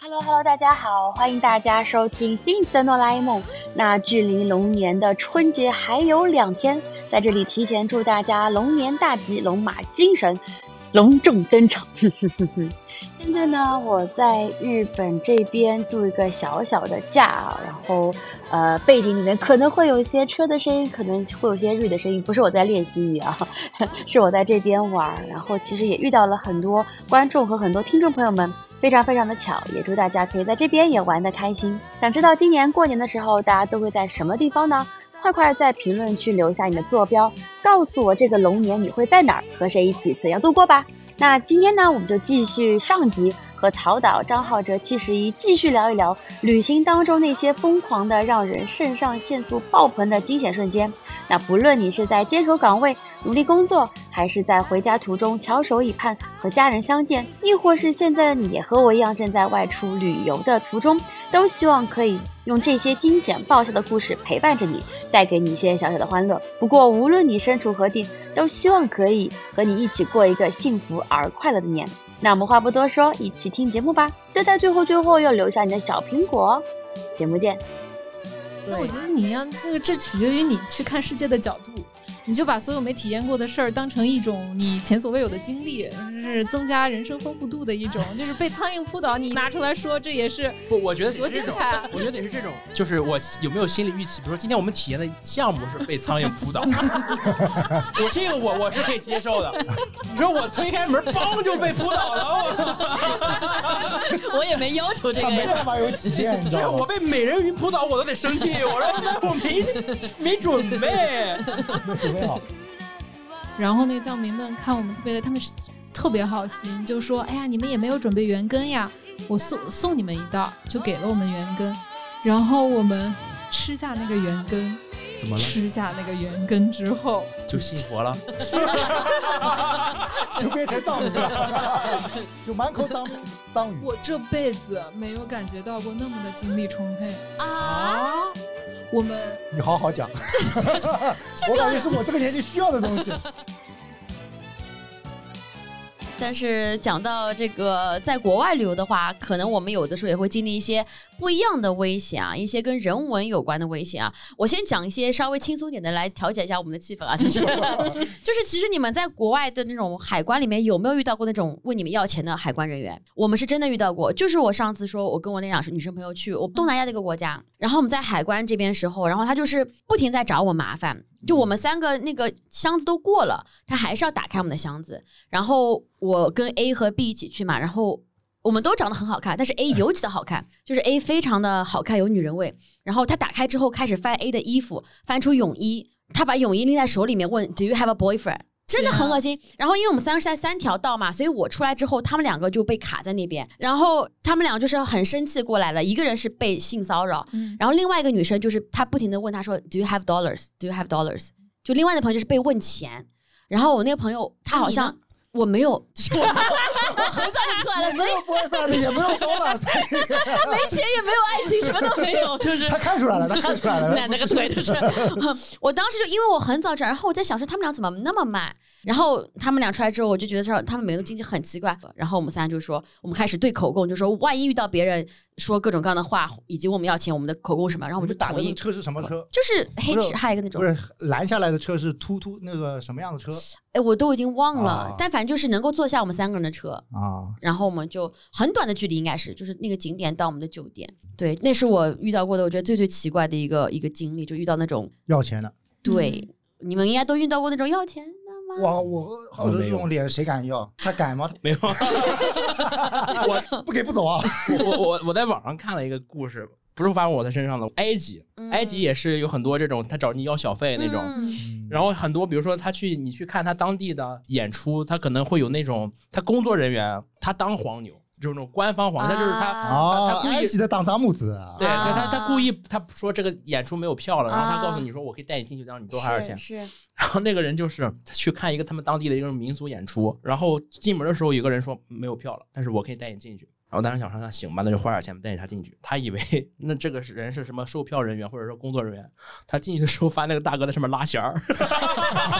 Hello Hello，大家好，欢迎大家收听新一期的哆啦 A 梦。那距离龙年的春节还有两天，在这里提前祝大家龙年大吉，龙马精神，隆重登场。现在呢，我在日本这边度一个小小的假，然后呃，背景里面可能会有一些车的声音，可能会有一些日的声音，不是我在练习语啊，是我在这边玩。然后其实也遇到了很多观众和很多听众朋友们，非常非常的巧，也祝大家可以在这边也玩的开心。想知道今年过年的时候大家都会在什么地方呢？快快在评论区留下你的坐标，告诉我这个龙年你会在哪儿，和谁一起，怎样度过吧。那今天呢，我们就继续上集，和曹导、张浩哲、七十一继续聊一聊旅行当中那些疯狂的、让人肾上腺素爆棚的惊险瞬间。那不论你是在坚守岗位努力工作，还是在回家途中翘首以盼和家人相见，亦或是现在的你也和我一样正在外出旅游的途中，都希望可以用这些惊险爆笑的故事陪伴着你，带给你一些小小的欢乐。不过无论你身处何地，都希望可以和你一起过一个幸福而快乐的年。那我们话不多说，一起听节目吧。记得在最后最后要留下你的小苹果。节目见。那我觉得你要这个，这取决于你去看世界的角度。你就把所有没体验过的事儿当成一种你前所未有的经历，是增加人生丰富度的一种。就是被苍蝇扑倒，你拿出来说，这也是不？我觉得多精彩！我觉得得是这种，就是我有没有心理预期？比如说今天我们体验的项目是被苍蝇扑倒，我这个我我是可以接受的。你说我推开门，嘣就被扑倒了，我也没要求这个，没办法有体验，你知道吗？我被美人鱼扑倒，我都得生气。我说我没没准备。然后那个藏民们看我们特别，他们特别好心，就说：“哎呀，你们也没有准备圆根呀，我送送你们一袋，就给了我们圆根。然后我们吃下那个圆根，怎么了？吃下那个圆根之后就信佛了，就变成藏民了，就满口藏藏语。我这辈子没有感觉到过那么的精力充沛啊！我们，你好好讲，我感觉是我这个年纪需要的东西。但是讲到这个在国外旅游的话，可能我们有的时候也会经历一些不一样的危险啊，一些跟人文有关的危险啊。我先讲一些稍微轻松点的来调节一下我们的气氛啊，就是 就是其实你们在国外的那种海关里面有没有遇到过那种问你们要钱的海关人员？我们是真的遇到过，就是我上次说我跟我那两女生朋友去我东南亚这个国家，然后我们在海关这边时候，然后他就是不停在找我麻烦。就我们三个那个箱子都过了，他还是要打开我们的箱子。然后我跟 A 和 B 一起去嘛，然后我们都长得很好看，但是 A 尤其的好看，就是 A 非常的好看，有女人味。然后他打开之后开始翻 A 的衣服，翻出泳衣，他把泳衣拎在手里面问 Do you have a boyfriend？真的很恶心。然后因为我们三个是在三条道嘛，所以我出来之后，他们两个就被卡在那边。然后他们两个就是很生气过来了，一个人是被性骚扰，然后另外一个女生就是她不停的问他说 Do you have dollars? Do you have dollars? 就另外的朋友就是被问钱。然后我那个朋友他好像我没有，就是我很早就出来了，所以也没有 dollars，没钱也没有爱情，什么都没有，就是他看出来了，他看出来了，奶奶个腿就是。我当时就因为我很早转，然后我在想说他们俩怎么那么慢。然后他们俩出来之后，我就觉得说他们每个经济很奇怪。然后我们三就说，我们开始对口供，就说万一遇到别人说各种各样的话，以及我们要钱，我们的口供什么，然后我们就打的车是什么车？就是黑齿还有一个那种，不是拦下来的车是突突那个什么样的车？哎，我都已经忘了，但反正就是能够坐下我们三个人的车啊。然后我们就很短的距离，应该是就是那个景点到我们的酒店。对，那是我遇到过的，我觉得最最奇怪的一个一个经历，就遇到那种要钱的。对，你们应该都遇到过那种要钱的吗。我我好多这种脸谁敢要？他敢吗？没有，我不给不走啊！我我我在网上看了一个故事，不是发生我的身上的。埃及，埃及也是有很多这种他找你要小费那种，然后很多比如说他去你去看他当地的演出，他可能会有那种他工作人员他当黄牛。就是那种官方黄，他就是他，他故意的当张木子。对对，他他故意他说这个演出没有票了，然后他告诉你说我可以带你进去，让你多花点钱。是。然后那个人就是去看一个他们当地的一个民俗演出，然后进门的时候有个人说没有票了，但是我可以带你进去。然后当时想说那行吧，那就花点钱带他进去。他以为那这个人是什么售票人员或者说工作人员。他进去的时候发现那个大哥在上面拉弦儿，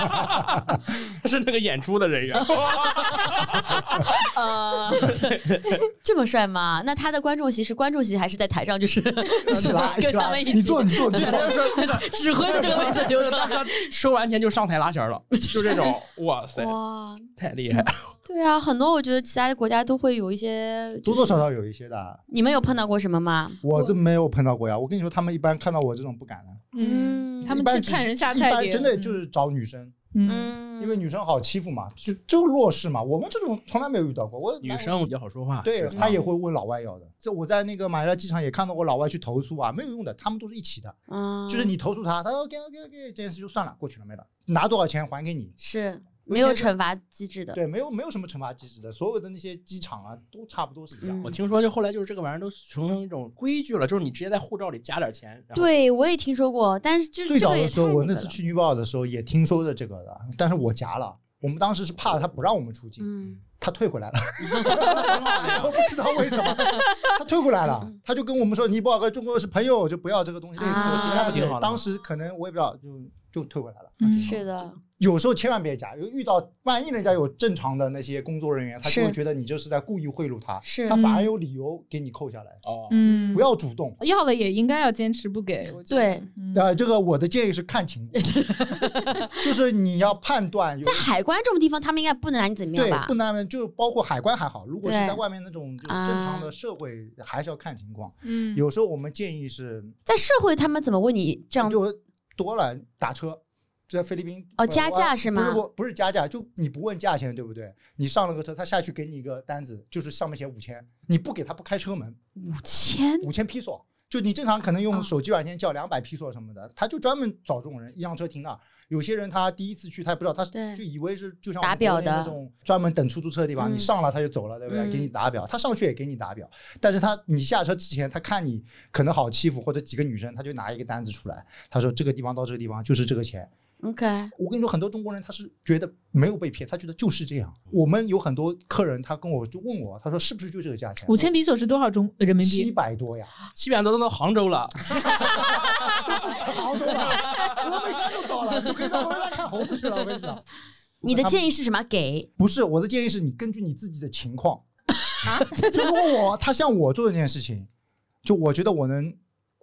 是那个演出的人员。呃，这么帅吗？那他的观众席是观众席还是在台上？就是 是吧？跟他们一起。你坐，你坐，你坐。指挥的这个位置留着。大哥收完钱就上台拉弦了，就这种。哇塞！哇，太厉害。对啊，很多我觉得其他的国家都会有一些，多多少少有一些的。你们有碰到过什么吗？我都没有碰到过呀。我跟你说，他们一般看到我这种不敢的。嗯，他们去看人下菜碟，真的就是找女生。嗯，因为女生好欺负嘛，就就弱势嘛。我们这种从来没有遇到过。我女生比较好说话，对他也会问老外要的。这我在那个马尼拉机场也看到过老外去投诉啊，没有用的，他们都是一起的。嗯，就是你投诉他，他说给给给，这件事就算了，过去了没了，拿多少钱还给你。是。没有惩罚机制的，对，没有没有什么惩罚机制的，所有的那些机场啊，都差不多是一样。我听说，就后来就是这个玩意儿都形成一种规矩了，就是你直接在护照里加点钱。对，我也听说过，但是就最早的时候，我那次去尼泊尔的时候也听说的这个的，但是我夹了。我们当时是怕他不让我们出境，他退回来了，我不知道为什么，他退回来了，他就跟我们说尼泊尔和中国是朋友，就不要这个东西类似。当时可能我也不知道，就就退回来了。是的。有时候千万别假，有遇到万一人家有正常的那些工作人员，他就会觉得你这是在故意贿赂他，他反而有理由给你扣下来。哦，嗯，不要主动，要了也应该要坚持不给。对，呃，这个我的建议是看情况，就是你要判断。在海关这种地方，他们应该不能拿你怎么样吧？对，不能，就包括海关还好，如果是在外面那种就正常的社会，还是要看情况。嗯，有时候我们建议是在社会，他们怎么问你这样？就多了打车。在菲律宾哦，加价是吗？不是不不是加价，就你不问价钱，对不对？你上了个车，他下去给你一个单子，就是上面写五千，你不给他不开车门。五千五千披索，就你正常可能用手机软件叫两百披索什么的，他就专门找这种人，一辆车停那。有些人他第一次去，他也不知道，他就以为是就像打表的那种专门等出租车的地方，你上了他就走了，对不对？给你打表，他上去也给你打表，但是他你下车之前，他看你可能好欺负，或者几个女生，他就拿一个单子出来，他说这个地方到这个地方就是这个钱。OK，我跟你说，很多中国人他是觉得没有被骗，他觉得就是这样。我们有很多客人，他跟我就问我，他说是不是就这个价钱？五千比索是多少中人民币？七百多呀，七百多都到杭州了，都不去杭州了，峨眉山都到了，就可以到峨眉山看猴子去了。我跟你讲，你的建议是什么？给？不是，我的建议是你根据你自己的情况啊。如果我他向我做这件事情，就我觉得我能。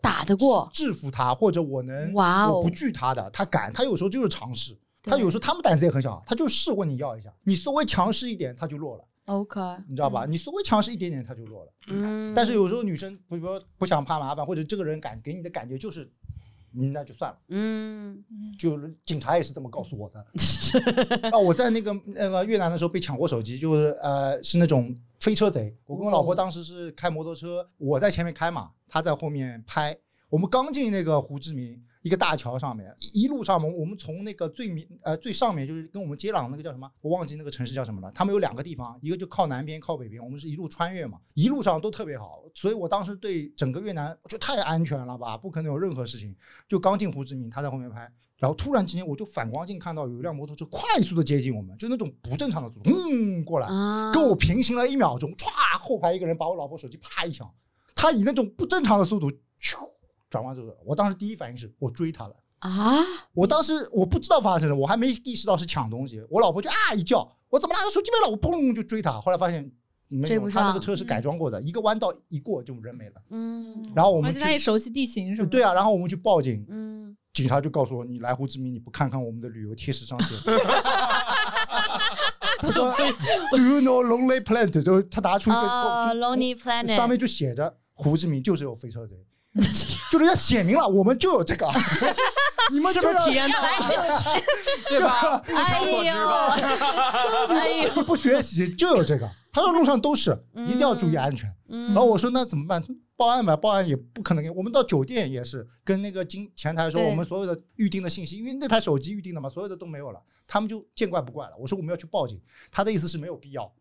打得过，制服他，或者我能，我不惧他的，他敢，他有时候就是尝试，他有时候他们胆子也很小，他就试问你要一下，你稍微强势一点，他就弱了。OK，你知道吧？你稍微强势一点点，他就弱了。嗯，但是有时候女生，比如说不想怕麻烦，或者这个人感给你的感觉就是，那就算了。嗯，就警察也是这么告诉我的。啊，我在那个那个越南的时候被抢过手机，就是呃是那种。飞车贼！我跟我老婆当时是开摩托车，我在前面开嘛，她在后面拍。我们刚进那个胡志明一个大桥上面，一路上我们我们从那个最明呃最上面就是跟我们接壤那个叫什么，我忘记那个城市叫什么了。他们有两个地方，一个就靠南边，靠北边。我们是一路穿越嘛，一路上都特别好，所以我当时对整个越南就太安全了吧，不可能有任何事情。就刚进胡志明，他在后面拍。然后突然之间，我就反光镜看到有一辆摩托车快速的接近我们，就那种不正常的速度，嗯，过来跟我平行了一秒钟，歘，后排一个人把我老婆手机啪一抢，他以那种不正常的速度，咻，转弯就走。我当时第一反应是我追他了啊！我当时我不知道发生了，我还没意识到是抢东西，我老婆就啊一叫，我怎么拿着手机没了？我砰就追他，后来发现没有，他那个车是改装过的，一个弯道一过就人没了。嗯，然后我们他也熟悉地形是吗？对啊，然后我们去报警。嗯。警察就告诉我：“你来胡志明，你不看看我们的旅游贴士上写什么？”他说：“Do you know Lonely Planet？” 就是他拿出一个 Lonely Planet，上面就写着胡志明就是有飞车贼，就人家写明了，我们就有这个。你们就要体验到，对吧？哎呦，哎呦，不学习就有这个。他说路上都是，一定要注意安全。然后我说：“那怎么办？”报案吧，报案也不可能给我们到酒店也是跟那个经前台说我们所有的预定的信息，因为那台手机预定的嘛，所有的都没有了，他们就见怪不怪了。我说我们要去报警，他的意思是没有必要。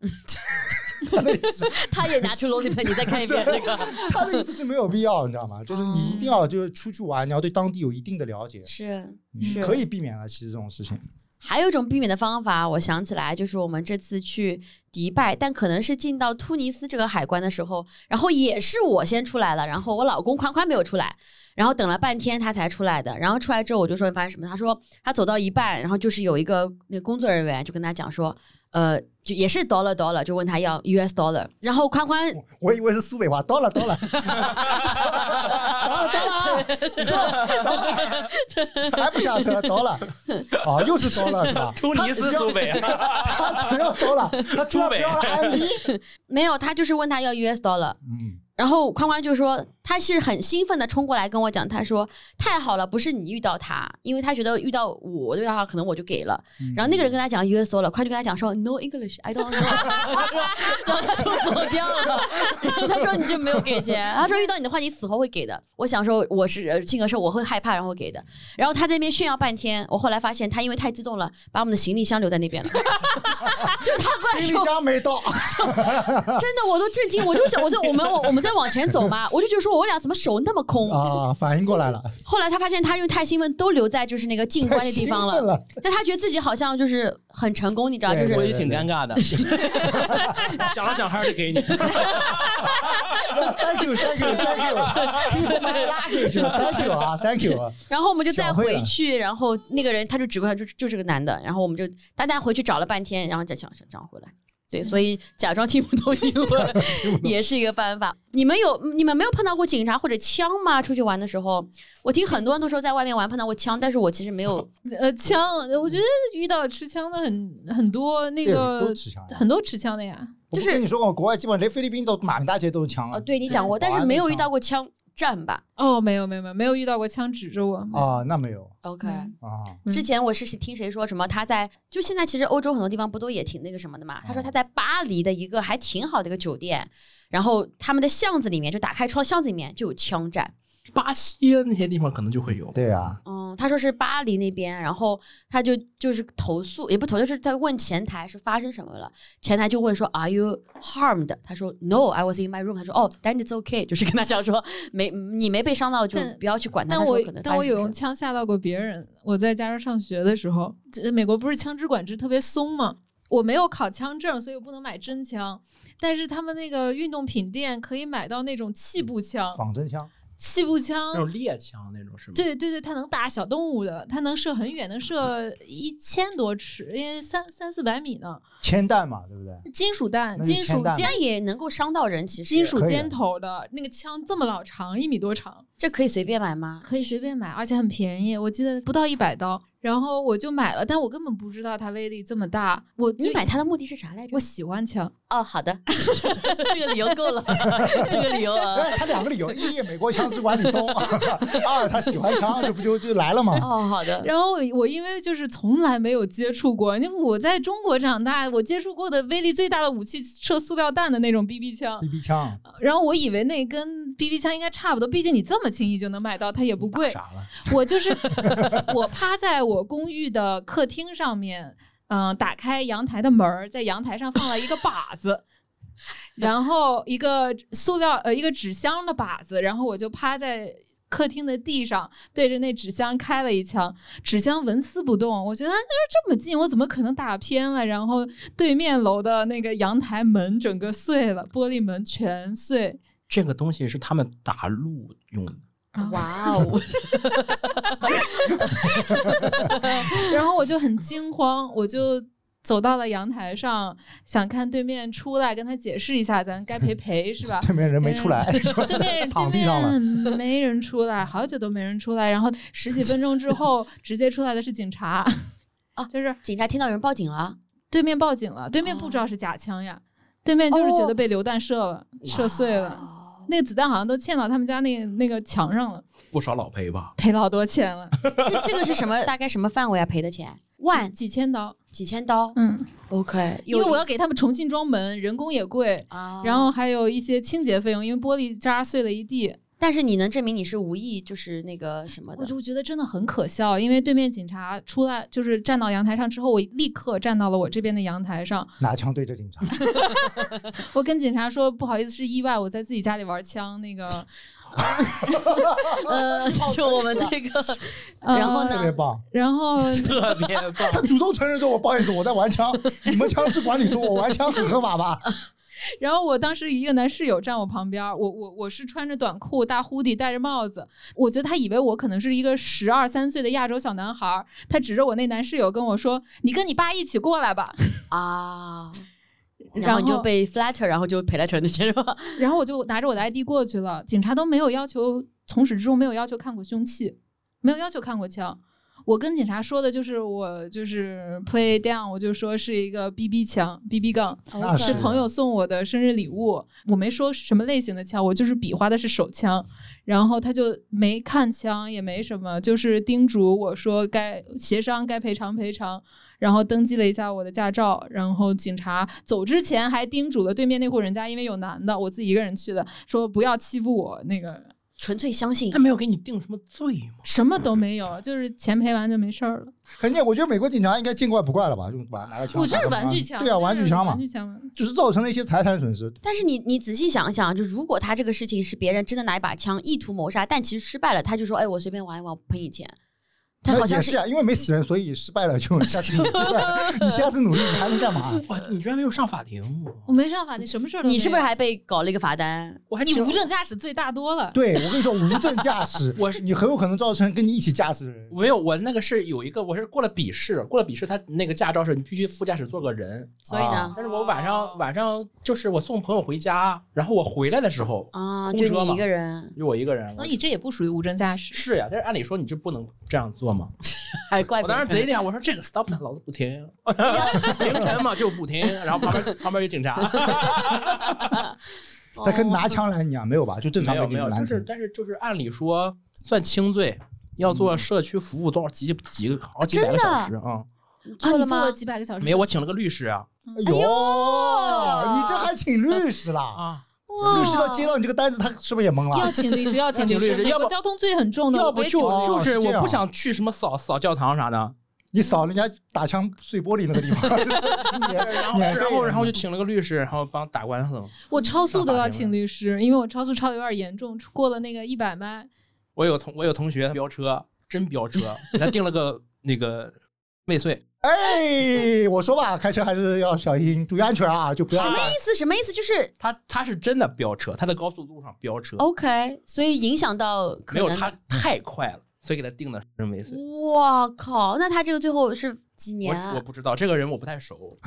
他的意思，他也拿出 l o 你再看一遍这个。他的意思是没有必要，你知道吗？就是你一定要就是出去玩，你要对当地有一定的了解，是是可以避免了。其实这种事情。还有一种避免的方法，我想起来，就是我们这次去迪拜，但可能是进到突尼斯这个海关的时候，然后也是我先出来了，然后我老公宽宽没有出来，然后等了半天他才出来的。然后出来之后，我就说你发生什么？他说他走到一半，然后就是有一个那工作人员就跟他讲说，呃，就也是 dollar dollar，就问他要 US dollar，然后宽宽，我以为是苏北话，dollar dollar，还不下车，到了，啊，又是到了是吧？突尼斯苏北，他只要到了，他突然标了 M 没有，他就是问他要 US dollar，嗯。然后宽宽就说，他是很兴奋的冲过来跟我讲，他说太好了，不是你遇到他，因为他觉得遇到我遇到他可能我就给了。然后那个人跟他讲 US dollar，宽就跟他讲说 No English，I don't know，然后他就走掉了。然后他说你就没有给钱，他说遇到你的话你死活会给的。我想说我是性格是我会害怕然后给的。然后他在那边炫耀半天，我后来发现他因为太激动了，把我们的行李箱留在那边了。就他行李箱没到，真的我都震惊，我就想我就我们我我们。再往前走嘛，我就觉得说我俩怎么手那么空啊？反应过来了。后来他发现他因为太兴奋，都留在就是那个进关的地方了。但他觉得自己好像就是很成功，你知道？就是我也挺尴尬的。想了想，还是给你。Thank you, thank you, thank you. Keep my luggage. Thank you 啊，Thank you。然后我们就再回去，然后那个人他就指过来，就就是个男的。然后我们就单单回去找了半天，然后再想想找回来。对，所以假装听不懂英文也是一个办法。你们有你们没有碰到过警察或者枪吗？出去玩的时候，我听很多人都说在外面玩碰到过枪，但是我其实没有。呃，枪，我觉得遇到持枪的很很多，那个很多持枪的呀。就是跟你说过，国外基本上连菲律宾都满大街都是枪啊。对你讲过，但是没有遇到过枪。战吧？哦，没有没有没有没有遇到过枪指着我啊，那没有。OK 啊，之前我是听谁说什么？他在就现在其实欧洲很多地方不都也挺那个什么的嘛？他说他在巴黎的一个还挺好的一个酒店，然后他们的巷子里面就打开窗，巷子里面就有枪战。巴西那些地方可能就会有。对啊。嗯，他说是巴黎那边，然后他就就是投诉，也不投，就是他问前台是发生什么了。前台就问说，Are you harmed？他说，No，I was in my room。他说，哦，Then it's okay，就是跟他讲说，没你没被伤到，就不要去管他。但我但我有用枪吓到过别人。我在加州上学的时候，美国不是枪支管制特别松吗？我没有考枪证，所以我不能买真枪。但是他们那个运动品店可以买到那种气步枪，仿真枪。气步枪那种猎枪那种是吗？对对对，它能打小动物的，它能射很远，能射一千多尺，因为三三四百米呢。铅弹嘛，对不对？金属弹，金属尖也能够伤到人。其实金属尖头的那个枪这么老长，一米多长，这可以随便买吗？可以随便买，而且很便宜，我记得不到一百刀。然后我就买了，但我根本不知道它威力这么大。我你买它的目的是啥来着？我喜欢枪。哦，好的，这个理由够了，这个理由。他两个理由：一，美国枪支管理松；二，他喜欢枪，这不就就来了吗？哦，好的。然后我因为就是从来没有接触过，因为我在中国长大，我接触过的威力最大的武器射塑料弹的那种 BB 枪。BB 枪。然后我以为那跟 BB 枪应该差不多，毕竟你这么轻易就能买到，它也不贵。傻了。我就是我趴在我。我公寓的客厅上面，嗯，打开阳台的门儿，在阳台上放了一个 靶子，然后一个塑料呃一个纸箱的靶子，然后我就趴在客厅的地上，对着那纸箱开了一枪，纸箱纹丝不动。我觉得那这么近，我怎么可能打偏了？然后对面楼的那个阳台门整个碎了，玻璃门全碎。这个东西是他们打路用的。哇哦！然后我就很惊慌，我就走到了阳台上，想看对面出来跟他解释一下，咱该赔赔是吧？对面人没出来，对面对面没人出来，好久都没人出来。然后十几分钟之后，直接出来的是警察啊，就是警察听到有人报警了，对面报警了，对面不知道是假枪呀，对面就是觉得被榴弹射了，射碎了。那个子弹好像都嵌到他们家那个那个墙上了，不少老赔吧？赔老多钱了。这这个是什么？大概什么范围啊？赔的钱？万几千刀？几千刀？嗯，OK。因为我要给他们重新装门，人工也贵啊，然后还有一些清洁费用，因为玻璃渣碎了一地。但是你能证明你是无意，就是那个什么的？我就觉得真的很可笑，因为对面警察出来，就是站到阳台上之后，我立刻站到了我这边的阳台上，拿枪对着警察。我跟警察说不好意思，是意外，我在自己家里玩枪，那个 呃，就我们这个，然后呢？特别棒，然后特别棒。他主动承认说：“我不好意思，我在玩枪。你们枪支管理说我玩枪很合法吧？”然后我当时一个男室友站我旁边，我我我是穿着短裤、大 hoodie、戴着帽子，我觉得他以为我可能是一个十二三岁的亚洲小男孩，他指着我那男室友跟我说：“你跟你爸一起过来吧。”啊，然后你就被 flatter，然后就赔了成那些是吧？然后我就拿着我的 ID 过去了，警察都没有要求，从始至终没有要求看过凶器，没有要求看过枪。我跟警察说的就是我就是 play down，我就说是一个 BB 枪，BB 杠，是朋友送我的生日礼物。我没说什么类型的枪，我就是比划的是手枪。然后他就没看枪，也没什么，就是叮嘱我说该协商该赔偿赔偿。然后登记了一下我的驾照。然后警察走之前还叮嘱了对面那户人家，因为有男的，我自己一个人去的，说不要欺负我那个。纯粹相信他没有给你定什么罪吗？什么都没有，就是钱赔完就没事儿了。肯定，我觉得美国警察应该见怪不怪了吧？就把拿个枪，我就是玩具枪，对啊，玩具枪嘛，玩具枪就是造成了一些财产损失。但是你你仔细想想，就如果他这个事情是别人真的拿一把枪意图谋杀，但其实失败了，他就说：“哎，我随便玩一玩，赔你钱。”他好像是啊，因为没死人，所以失败了就 下次努力。你下次努力，你还能干嘛？哇，你居然没有上法庭！我没上法庭，什么事儿？你是不是还被搞了一个罚单？我还你无证驾驶罪大多了。对，我跟你说，无证驾驶，我是你很有可能造成跟你一起驾驶的人。没有，我那个是有一个，我是过了笔试，过了笔试，他那个驾照是你必须副驾驶坐个人。所以呢？但是我晚上晚上就是我送朋友回家，然后我回来的时候啊，就你一个人，就我一个人。那你这也不属于无证驾驶。是呀，但是按理说你就不能这样做嘛。我当时贼厉害，我说这个 stop 老子不停，凌晨嘛就不停，然后旁边旁边有警察，他跟拿枪来你啊？没有吧？就正常没有没有，就是但是就是按理说算轻罪，要做社区服务多少几几个好几百个小时啊？做了吗？几百个小时？没有，我请了个律师啊。哎呦，你这还请律师了啊？律师要接到你这个单子，他是不是也懵了？要请律师，要请律师，要不交通罪很重的。要不就就是我不想去什么扫扫教堂啥的，你扫人家打枪碎玻璃那个地方。然后然后就请了个律师，然后帮打官司。我超速都要请律师，因为我超速超的有点严重，过了那个一百迈。我有同我有同学飙车，真飙车，给他定了个那个 未遂。哎，我说吧，开车还是要小心，注意安全啊！就不要什么意思？什么意思？就是他他是真的飙车，他在高速路上飙车。OK，所以影响到没有他太快了，所以给他定的人未遂。哇靠！那他这个最后是几年？我我不知道，这个人我不太熟。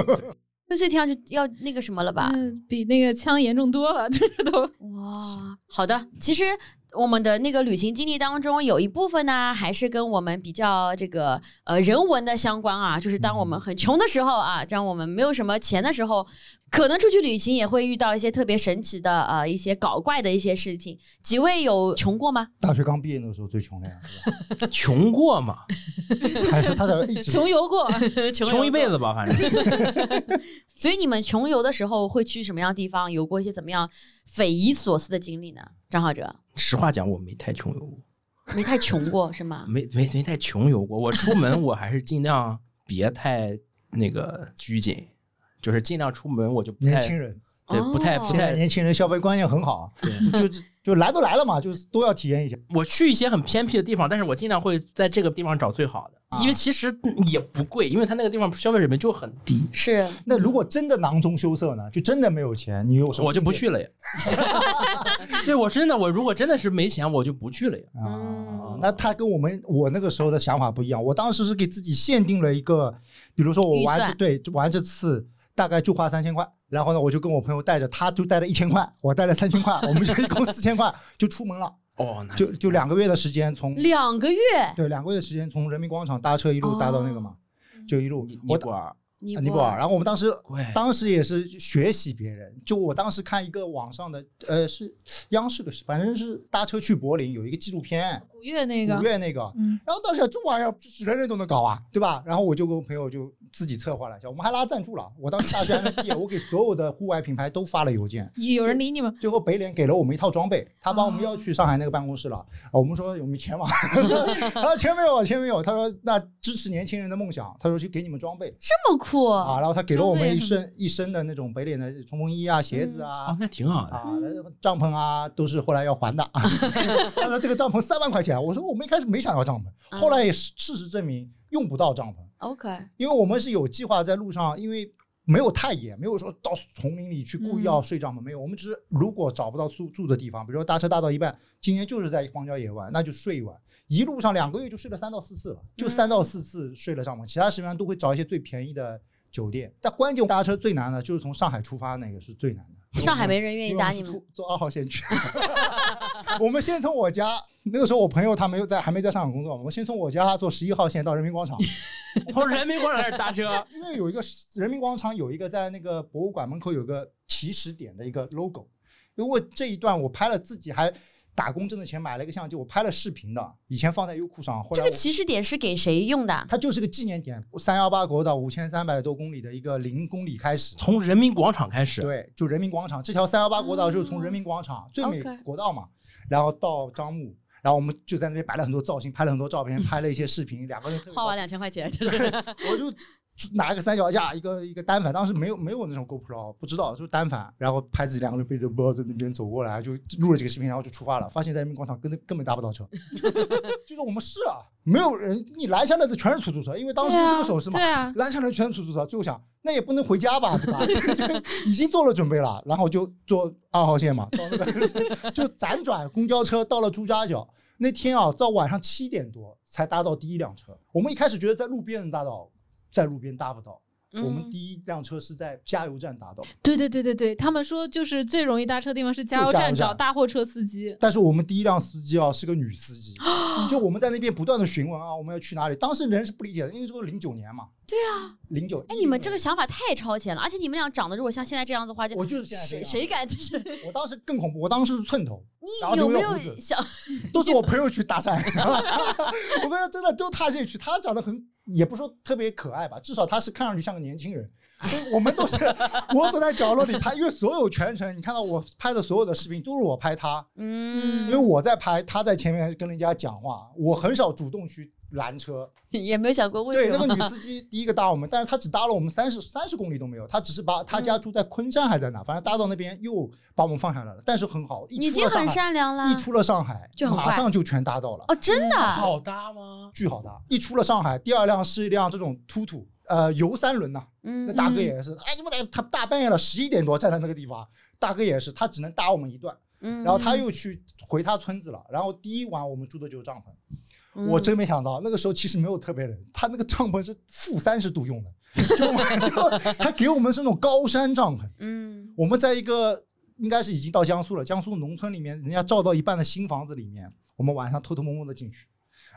未遂听上去要那个什么了吧？比那个枪严重多了，这都哇。好的，其实。我们的那个旅行经历当中，有一部分呢，还是跟我们比较这个呃人文的相关啊，就是当我们很穷的时候啊，当我们没有什么钱的时候，可能出去旅行也会遇到一些特别神奇的呃一些搞怪的一些事情。几位有穷过吗？大学刚毕业那个时候最穷的呀，穷过吗？还是他在穷游过，穷一辈子吧，反正。所以你们穷游的时候会去什么样的地方？有过一些怎么样匪夷所思的经历呢？张浩哲，实话讲，我没太穷游过，没太穷过是吗？没没没太穷游过。我出门我还是尽量别太那个拘谨，就是尽量出门我就不太年轻人对不太不太年轻人消费观念很好，对，就就来都来了嘛，就是都要体验一下。我去一些很偏僻的地方，但是我尽量会在这个地方找最好的。因为其实也不贵，因为他那个地方消费水平就很低。是。那如果真的囊中羞涩呢？就真的没有钱，你有什么？我就不去了呀。对，我真的，我如果真的是没钱，我就不去了呀。啊，那他跟我们我那个时候的想法不一样。我当时是给自己限定了一个，比如说我玩这对玩这次大概就花三千块，然后呢，我就跟我朋友带着，他就带了一千块，我带了三千块，我们就一共四千块就出门了。哦，就就两个月的时间，从两个月，对，两个月的时间从人民广场搭车一路搭到那个嘛，就一路尼泊尔，尼泊尔。然后我们当时当时也是学习别人，就我当时看一个网上的，呃，是央视的，反正是搭车去柏林有一个纪录片，月那个，五月那个，嗯，然后到时候这玩意儿人人都能搞啊，对吧？然后我就跟我朋友就自己策划了一下，我们还拉赞助了。我当时大学毕业，我给所有的户外品牌都发了邮件，有人理你吗？最后北脸给了我们一套装备，他帮我们要去上海那个办公室了。我们说有没有钱嘛？他说钱没有，钱没有。他说那支持年轻人的梦想，他说去给你们装备，这么酷啊！然后他给了我们一身一身的那种北脸的冲锋衣啊、鞋子啊，那挺好的啊。帐篷啊，都是后来要还的。他说这个帐篷三万块钱，我说我们一开始没想要帐篷，后来也事实证明用不到帐篷。OK，因为我们是有计划在路上，因为没有太野，没有说到丛林里去故意要睡帐篷，没有。我们只是如果找不到住住的地方，比如说搭车搭到一半，今天就是在荒郊野外，那就睡一晚。一路上两个月就睡了三到四次了，就三到四次睡了帐篷，其他时间都会找一些最便宜的酒店。但关键搭车最难的就是从上海出发那个是最难的。上海没人愿意搭你们，坐二号线去。我们先从我家，那个时候我朋友他没有在，还没在上海工作。我先从我家坐十一号线到人民广场，从人民广场开始搭车，因为有一个人民广场有一个在那个博物馆门口有个起始点的一个 logo，因为这一段我拍了自己还。打工挣的钱买了一个相机，我拍了视频的，以前放在优酷上。这个起始点是给谁用的？它就是个纪念点，三幺八国道五千三百多公里的一个零公里开始，从人民广场开始。对，就人民广场这条三幺八国道就是从人民广场最美国道嘛，然后到樟木，然后我们就在那边摆了很多造型，拍了很多照片，拍了一些视频，两个人花完两千块钱就是，我就。拿一个三脚架，一个一个单反，当时没有没有那种 GoPro，不知道就是单反，然后拍自己两个人背着包在那边走过来，就录了几个视频，然后就出发了。发现在人民广场根本根本搭不到车，就是我们试了，没有人，你拦下来的全是出租车，因为当时这个手势嘛，拦下来全是出租车。最后想，那也不能回家吧，对吧？已经做了准备了，然后就坐二号线嘛，到那个 就辗转公交车到了朱家角。那天啊，到晚上七点多才搭到第一辆车。我们一开始觉得在路边能搭到。在路边搭不到，我们第一辆车是在加油站搭到。对对对对对，他们说就是最容易搭车的地方是加油站，找大货车司机。但是我们第一辆司机啊是个女司机，就我们在那边不断的询问啊，我们要去哪里？当时人是不理解的，因为这个零九年嘛。对啊，零九。哎，你们这个想法太超前了，而且你们俩长得如果像现在这样子的话，就我就是现在谁谁敢就是。我当时更恐怖，我当时是寸头。你有没有想？都是我朋友去搭讪。我跟你说真的，都他这去，他长得很。也不说特别可爱吧，至少他是看上去像个年轻人。我们都是我躲在角落里拍，因为所有全程你看到我拍的所有的视频都是我拍他，嗯，因为我在拍，他在前面跟人家讲话，我很少主动去。拦车 也没有想过为什么？对，那个女司机第一个搭我们，但是她只搭了我们三十三十公里都没有，她只是把她家住在昆山还在哪，反正搭到那边又把我们放下来了。但是很好，已经很善良了。一出了上海，就马上就全搭到了。哦，真的？好搭吗？巨好搭！一出了上海，第二辆是一辆这种突突，呃，游三轮呐。嗯。那大哥也是，哎，你们来，他大半夜了，十一点多站在那个地方，大哥也是，他只能搭我们一段。嗯。然后他又去回他村子了。然后第一晚我们住的就是帐篷。我真没想到，那个时候其实没有特别冷，他那个帐篷是负三十度用的，就就他给我们是那种高山帐篷。嗯，我们在一个应该是已经到江苏了，江苏农村里面，人家造到一半的新房子里面，我们晚上偷偷摸摸的进去。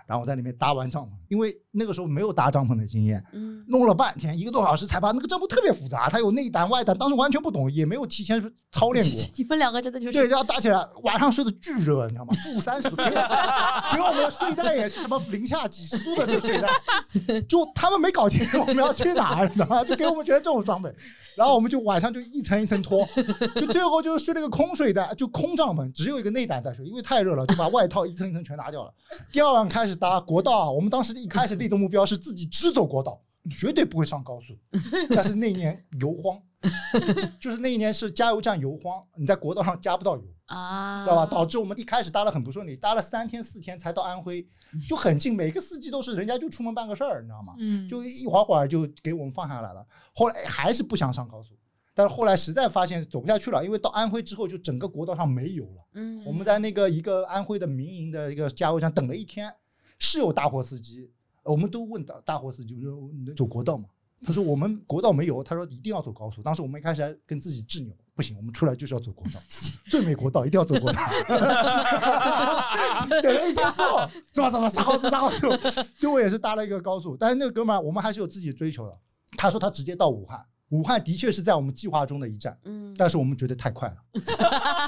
然后我在里面搭完帐篷，因为那个时候没有搭帐篷的经验，嗯，弄了半天，一个多小时才把那个帐篷特别复杂，它有内胆外胆，当时完全不懂，也没有提前操练过。你们两个真的就是对，要搭起来，晚上睡得巨热，你知道吗？负三十度，给我们的睡袋也是什么零下几十度的这睡袋，就他们没搞清楚我们要去哪儿，你知道吗？就给我们全这种装备。然后我们就晚上就一层一层脱，就最后就是睡了个空睡袋，就空帐篷，只有一个内胆在睡，因为太热了，就把外套一层一层全拿掉了。第二晚开始搭国道啊，我们当时一开始立的目标是自己只走国道，绝对不会上高速。但是那一年油荒，就是那一年是加油站油荒，你在国道上加不到油啊，知道吧？导致我们一开始搭的很不顺利，搭了三天四天才到安徽。就很近，每个司机都是人家就出门办个事儿，你知道吗？嗯，就一会儿会儿就给我们放下来了。后来还是不想上高速，但是后来实在发现走不下去了，因为到安徽之后就整个国道上没油了。嗯，我们在那个一个安徽的民营的一个加油站等了一天，是有大货司机，我们都问大大货司机说能走国道吗？他说我们国道没有，他说一定要走高速。当时我们一开始还跟自己执拗。不行，我们出来就是要走国道，最美国道一定要走国道。等了一天之后，走走走，上高速，啥高速。最后也是搭了一个高速，但是那个哥们儿，我们还是有自己追求的。他说他直接到武汉，武汉的确是在我们计划中的一站，嗯，但是我们觉得太快了，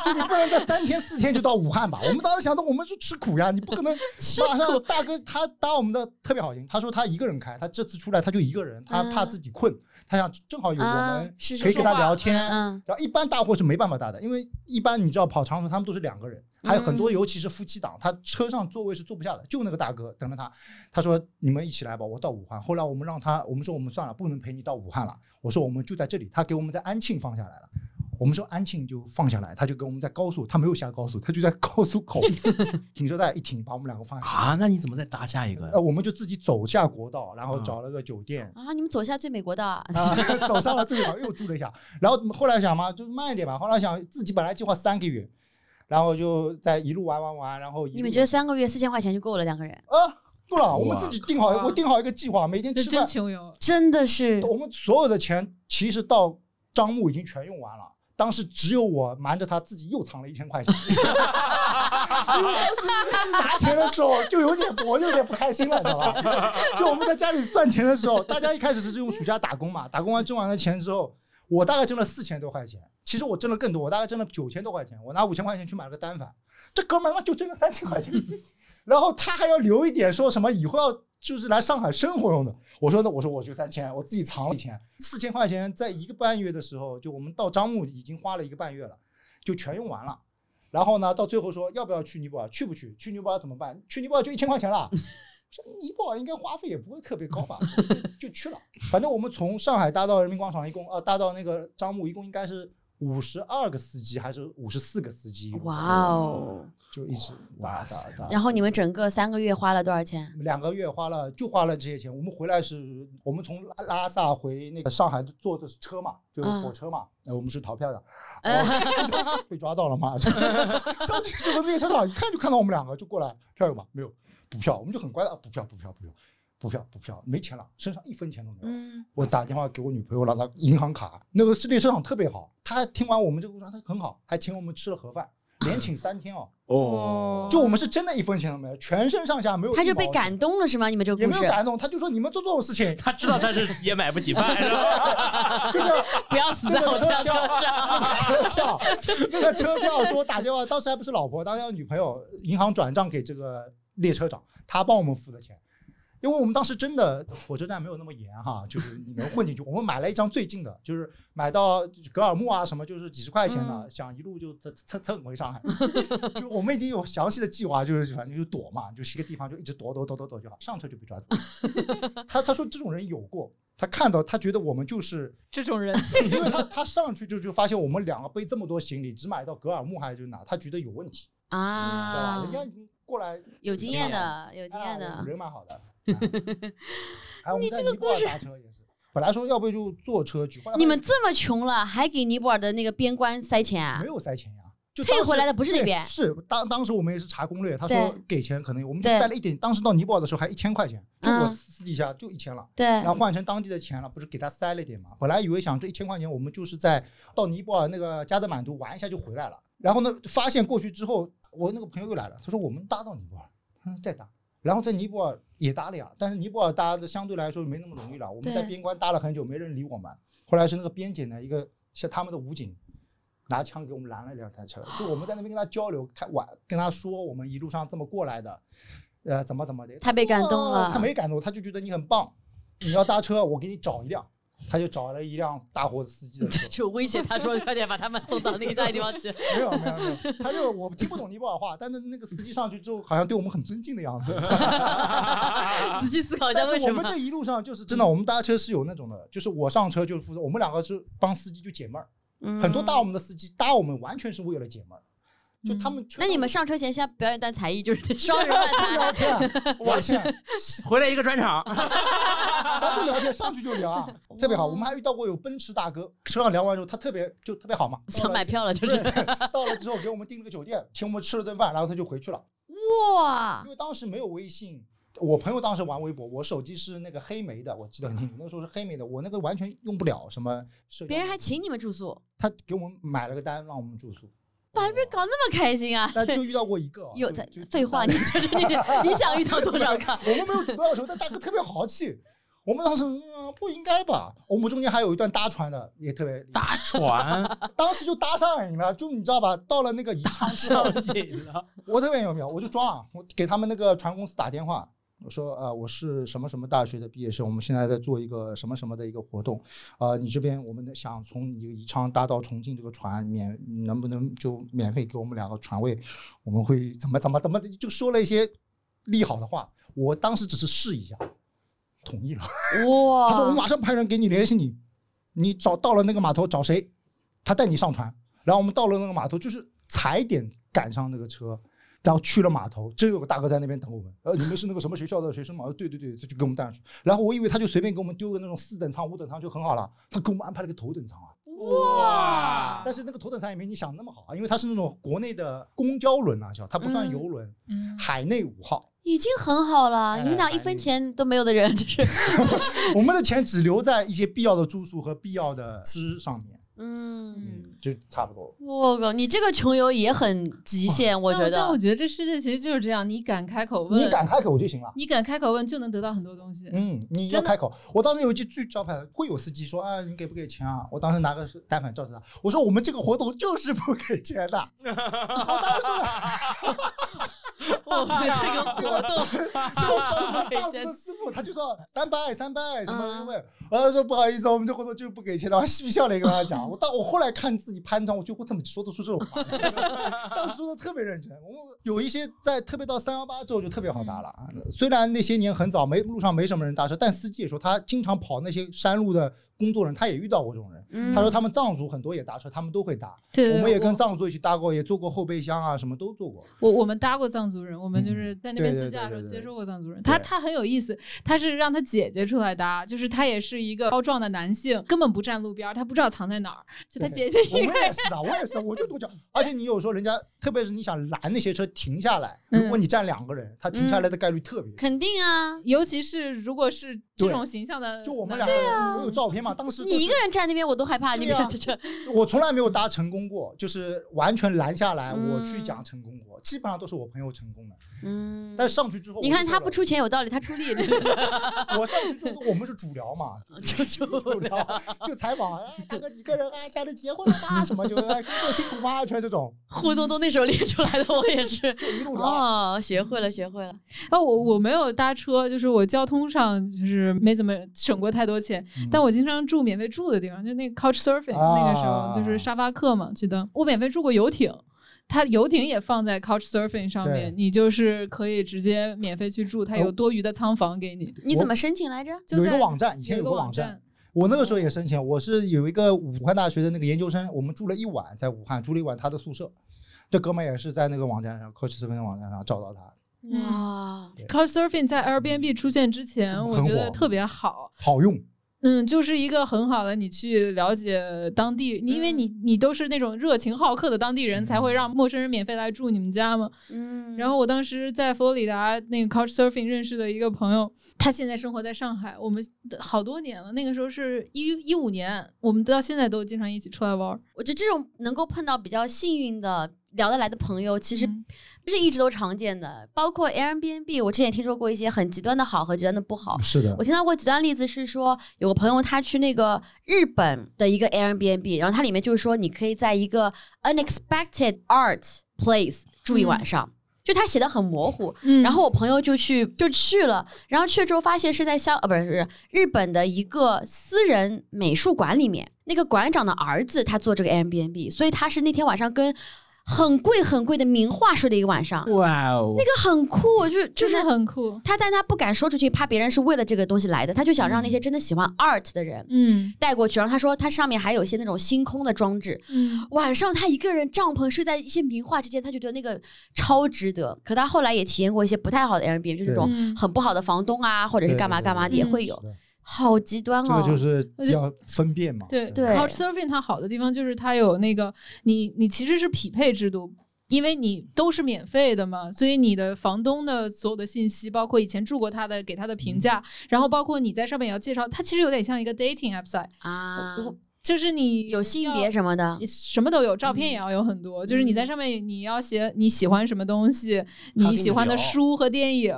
就你不能在三天四天就到武汉吧？我们当时想到，我们是吃苦呀，你不可能 马上。大哥他搭我们的特别好心，他说他一个人开，他这次出来他就一个人，他怕自己困，他想正好有我们可以跟他聊天。然后一般大货是没办法搭的，因为一般你知道跑长途他们都是两个人。还有很多，尤其是夫妻档，他车上座位是坐不下的，就那个大哥等着他。他说：“你们一起来吧，我到武汉。”后来我们让他，我们说我们算了，不能陪你到武汉了。我说我们就在这里，他给我们在安庆放下来了。我们说安庆就放下来，他就给我们在高速，他没有下高速，他就在高速口 停车带一停，把我们两个放下。啊，那你怎么再搭下一个？呃，我们就自己走下国道，然后找了个酒店。啊，你们走下最美国道，走上了最美国，又住了一下。然后后来想嘛，就慢一点吧。后来想自己本来计划三个月。然后就在一路玩玩玩，然后你们觉得三个月四千块钱就够了两个人？啊，够了，我们自己定好，我定好一个计划，每天吃饭。真穷游，真的是。我们所有的钱其实到账目已经全用完了，当时只有我瞒着他自己又藏了一千块钱。因为当时拿钱的时候就有点，我有点不开心了，知道吧？就我们在家里算钱的时候，大家一开始是用暑假打工嘛，打工完挣完了钱之后，我大概挣了四千多块钱。其实我挣了更多，我大概挣了九千多块钱。我拿五千块钱去买了个单反，这哥们儿他妈就挣了三千块钱，然后他还要留一点，说什么以后要就是来上海生活用的。我说那我说我就三千，我自己藏了一千，四千块钱在一个半月的时候，就我们到樟木已经花了一个半月了，就全用完了。然后呢，到最后说要不要去尼泊尔？去不去？去尼泊尔怎么办？去尼泊尔就一千块钱了。说尼泊尔应该花费也不会特别高吧？就去了。反正我们从上海搭到人民广场，一共呃搭到那个樟木，一共应该是。五十二个司机还是五十四个司机？哇哦！就一直打打打。然后你们整个三个月花了多少钱？两个月花了就花了这些钱。我们回来是我们从拉萨回那个上海坐的是车嘛，就是火车嘛。呃，我们是逃票的，被抓到了嘛？上去之后列车长一看就看到我们两个，就过来票有吗？没有，补票。我们就很乖的，补票补票补票。补票补票补票没钱了，身上一分钱都没有。嗯，我打电话给我女朋友了，那银行卡那个列车长特别好，他听完我们这个故事他很好，还请我们吃了盒饭，连请三天哦。哦，就我们是真的一分钱都没有，全身上下没有。他就被感动了是吗？你们这个也没有感动，他就说你们做这种事情，他知道他是也买不起饭，就是不要死在我车上。车票，那个车票是我打电话，当时还不是老婆，当时要女朋友，银行转账给这个列车长，他帮我们付的钱。因为我们当时真的火车站没有那么严哈，就是你能混进去。我们买了一张最近的，就是买到格尔木啊什么，就是几十块钱的，想一路就蹭蹭蹭回上海。就我们已经有详细的计划，就是反正就躲嘛，就是一个地方就一直躲躲躲躲躲就好，上车就被抓住。他他说这种人有过，他看到他觉得我们就是这种人，因为他他上去就就发现我们两个背这么多行李，只买到格尔木还是哪，他觉得有问题啊，知道吧？人家过来有经验的，有经验的，人蛮好的。你这个故事，本来说要不就坐车去，你们这么穷了，还给尼泊尔的那个边关塞钱啊？没有塞钱呀，就退回来的不是那边。是当当时我们也是查攻略，他说给钱可能我们就塞了一点。当时到尼泊尔的时候还一千块钱，就我私底下就一千了。对，然后换成当地的钱了，不是给他塞了一点嘛？本来以为想这一千块钱，我们就是在到尼泊尔那个加德满都玩一下就回来了。然后呢，发现过去之后，我那个朋友又来了，他说我们搭到尼泊尔，嗯，再搭。然后在尼泊尔也搭了呀，但是尼泊尔搭的相对来说没那么容易了。我们在边关搭了很久，没人理我们。后来是那个边检的一个像他们的武警，拿枪给我们拦了两台车。就我们在那边跟他交流，开玩跟他说我们一路上这么过来的，呃，怎么怎么的。他被感动了。他没感动，他就觉得你很棒。你要搭车，我给你找一辆。他就找了一辆大货司机的车，就威胁他说：“快点把他们送到那个下一地方去。”没有没有没有，他就我听不懂尼泊尔话，但是那个司机上去之后，好像对我们很尊敬的样子。仔细思考一下为什么？我们这一路上就是真的，我们搭车是有那种的，就是我上车就是负责，我们两个是帮司机就解闷儿。很多搭我们的司机搭我们完全是为了解闷儿。就他们，那你们上车前先表演段才艺，就是双人聊天，我去，回来一个专场，咱不聊天，上去就聊，特别好。我们还遇到过有奔驰大哥，车上聊完之后，他特别就特别好嘛，想买票了，就是到了之后给我们订了个酒店，请我们吃了顿饭，然后他就回去了。哇！因为当时没有微信，我朋友当时玩微博，我手机是那个黑莓的，我记得很清楚，那时候是黑莓的，我那个完全用不了什么。别人还请你们住宿，他给我们买了个单，让我们住宿。把别人搞那么开心啊！但就遇到过一个，有废话，你 就是你，你想遇到多少个？我们没有走多少时候，但大哥特别豪气。我们当时不应该吧？我们中间还有一段搭船的，也特别搭船，当时就搭上瘾了，就你知道吧？到了那个宜昌上瘾了，我特别有没有？我就装啊，我给他们那个船公司打电话，我说啊，我是什么什么大学的毕业生，我们现在在做一个什么什么的一个活动，啊，你这边我们想从一个宜昌搭到重庆这个船免能不能就免费给我们两个船位？我们会怎么怎么怎么就说了一些利好的话。我当时只是试一下。同意了，哇！他说我马上派人给你联系你，你找到了那个码头找谁，他带你上船。然后我们到了那个码头，就是踩点赶上那个车，然后去了码头，真有个大哥在那边等我们。呃，你们是那个什么学校的学生吗？对对对，他就给我们带上去。然后我以为他就随便给我们丢个那种四等舱、五等舱就很好了，他给我们安排了个头等舱啊！哇！但是那个头等舱也没你想的那么好啊，因为它是那种国内的公交轮啊，叫它不算游轮，嗯海内五号。已经很好了，你们俩一分钱都没有的人，就是 我们的钱只留在一些必要的住宿和必要的吃上面。嗯，就差不多。我靠，你这个穷游也很极限，我觉得。但我觉得这世界其实就是这样，你敢开口问，你敢开口就行了。你敢开口问，就能得到很多东西。嗯，你要开口。我当时有一句最招牌，会有司机说啊，你给不给钱啊？我当时拿个单反照着他，我说我们这个活动就是不给钱的。我当时说。我们 这个活动 就是大师的师傅，他就说三百三百什么什么，然后说不好意思，我们这活动就是不给钱的，我嬉皮笑脸跟他讲。我到我后来看自己拍照，我就会怎么说得出这种话？当时说的特别认真。我们有一些在特别到三幺八之后就特别好搭了。虽然那些年很早没路上没什么人搭车，但司机也说他经常跑那些山路的。工作人他也遇到过这种人，他说他们藏族很多也搭车，他们都会搭。对，我们也跟藏族一起搭过，也坐过后备箱啊，什么都做过。我我们搭过藏族人，我们就是在那边自驾的时候接触过藏族人。他他很有意思，他是让他姐姐出来搭，就是他也是一个高壮的男性，根本不站路边，他不知道藏在哪儿，就他姐姐一个。我也是啊，我也是，我就多讲。而且你有时候人家，特别是你想拦那些车停下来，如果你站两个人，他停下来的概率特别。肯定啊，尤其是如果是这种形象的，就我们两个人，我有照片嘛，当时你一个人。站那边我都害怕，你别这这，我从来没有搭成功过，就是完全拦下来我去讲成功过，基本上都是我朋友成功的。嗯，但是上去之后，你看他不出钱有道理，他出力。我上去之后，我们是主聊嘛，就就主聊，就采访，哎，大哥几个人啊？家里结婚了吗？什么就哎工作辛苦吗？全这种互动都那时候练出来的，我也是，就一路聊。哦，学会了，学会了。啊，我我没有搭车，就是我交通上就是没怎么省过太多钱，但我经常住免费住的。地方就那个 Couch Surfing，那个时候就是沙发客嘛，记得我免费住过游艇，它游艇也放在 Couch Surfing 上面，你就是可以直接免费去住，它有多余的仓房给你。你怎么申请来着？有一个网站，以前有个网站，我那个时候也申请。我是有一个武汉大学的那个研究生，我们住了一晚，在武汉住了一晚他的宿舍。这哥们也是在那个网站上，Couch Surfing 网站上找到他。哇 Surfing 在 Airbnb 出现之前，我觉得特别好，好用。嗯，就是一个很好的，你去了解当地，因为你你都是那种热情好客的当地人，才会让陌生人免费来住你们家嘛。嗯。然后我当时在佛罗里达那个 Couch Surfing 认识的一个朋友，他现在生活在上海，我们好多年了。那个时候是一一五年，我们到现在都经常一起出来玩。我觉得这种能够碰到比较幸运的。聊得来的朋友其实不是一直都常见的，包括 Airbnb，我之前听说过一些很极端的好和极端的不好。是的，我听到过极端例子是说，有个朋友他去那个日本的一个 Airbnb，然后它里面就是说你可以在一个 unexpected art place 住一晚上，就他写的很模糊。然后我朋友就去就去了，然后去了之后发现是在香呃不是不是日本的一个私人美术馆里面，那个馆长的儿子他做这个 Airbnb，所以他是那天晚上跟。很贵很贵的名画睡了一个晚上，哇哦，那个很酷，就就是很酷。他但他不敢说出去，怕别人是为了这个东西来的，他就想让那些真的喜欢 art 的人，嗯，带过去。然后他说他上面还有一些那种星空的装置，嗯，晚上他一个人帐篷睡在一些名画之间，他就觉得那个超值得。可他后来也体验过一些不太好的 Airbnb，就那种很不好的房东啊，或者是干嘛干嘛的也会有。好极端哦！这个就是要分辨嘛。对对，Couchsurfing 它好的地方就是它有那个你你其实是匹配制度，因为你都是免费的嘛，所以你的房东的所有的信息，包括以前住过他的给他的评价，然后包括你在上面也要介绍，它其实有点像一个 dating website 啊。就是你有性别什么的，什么都有，照片也要有很多。就是你在上面你要写你喜欢什么东西，你喜欢的书和电影，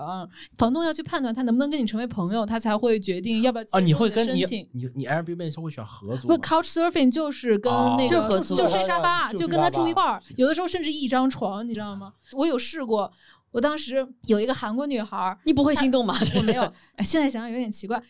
房东要去判断他能不能跟你成为朋友，他才会决定要不要啊。你会跟你你你 Airbnb 是会选合租？不，Couch Surfing 就是跟那个就睡沙发，就跟他住一块儿，有的时候甚至一张床，你知道吗？我有试过。我当时有一个韩国女孩，你不会心动吗？我没有，哎，现在想想有点奇怪。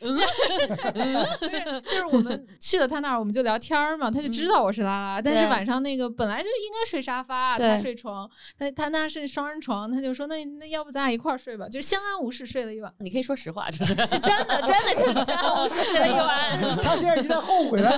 就是我们去了她那儿，我们就聊天嘛，她就知道我是拉拉。但是晚上那个本来就应该睡沙发，她睡床，她她那是双人床，她就说那那要不咱俩一块儿睡吧，就是相安无事睡了一晚。你可以说实话，这是是真的，真的就是相安无事睡了一晚。他现在已经在后悔了，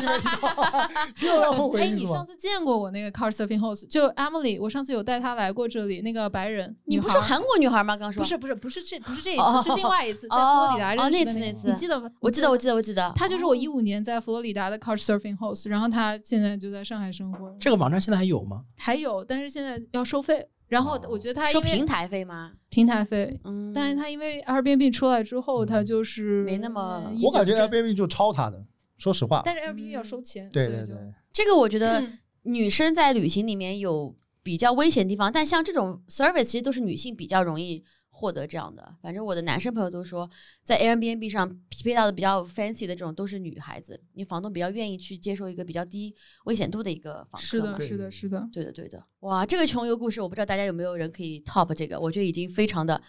听到后悔。哎，你上次见过我那个 Car Surfing Host，就 Emily，我上次有带她来过这里，那个白人，你不是韩国女孩吗？刚说不是不是不是这不是这一次是另外一次在佛罗里达认识的那次你记得吗？我记得我记得我记得，她就是我一五年在佛罗里达的 Couch Surfing Host，然后她现在就在上海生活。这个网站现在还有吗？还有，但是现在要收费。然后我觉得他收平台费吗？平台费，嗯，但是他因为 Airbnb 出来之后，他就是没那么。我感觉 Airbnb 就抄他的，说实话。但是 Airbnb 要收钱，对对对。这个我觉得 女生在旅行里面有比较危险的地方，但像这种 service 其实都是女性比较容易。获得这样的，反正我的男生朋友都说，在 Airbnb 上匹配到的比较 fancy 的这种都是女孩子，你房东比较愿意去接受一个比较低危险度的一个房客。是的，是的，是的，对的，对的。哇，这个穷游故事，我不知道大家有没有人可以 top 这个，我觉得已经非常的，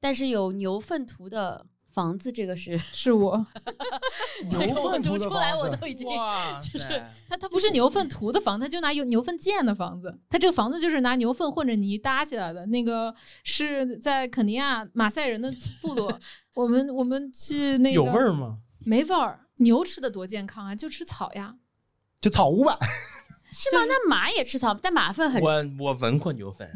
但是有牛粪图的。房子这个是是我 牛粪涂出来，我都已经 就是他他不是牛粪涂的房子，他就拿牛牛粪建的房子。他这个房子就是拿牛粪混着泥搭起来的。那个是在肯尼亚马赛人的部落。我们我们去那个有味儿吗？没味儿。牛吃的多健康啊，就吃草呀，就草屋吧。是吗？那马也吃草，但马粪很……我我闻过牛粪，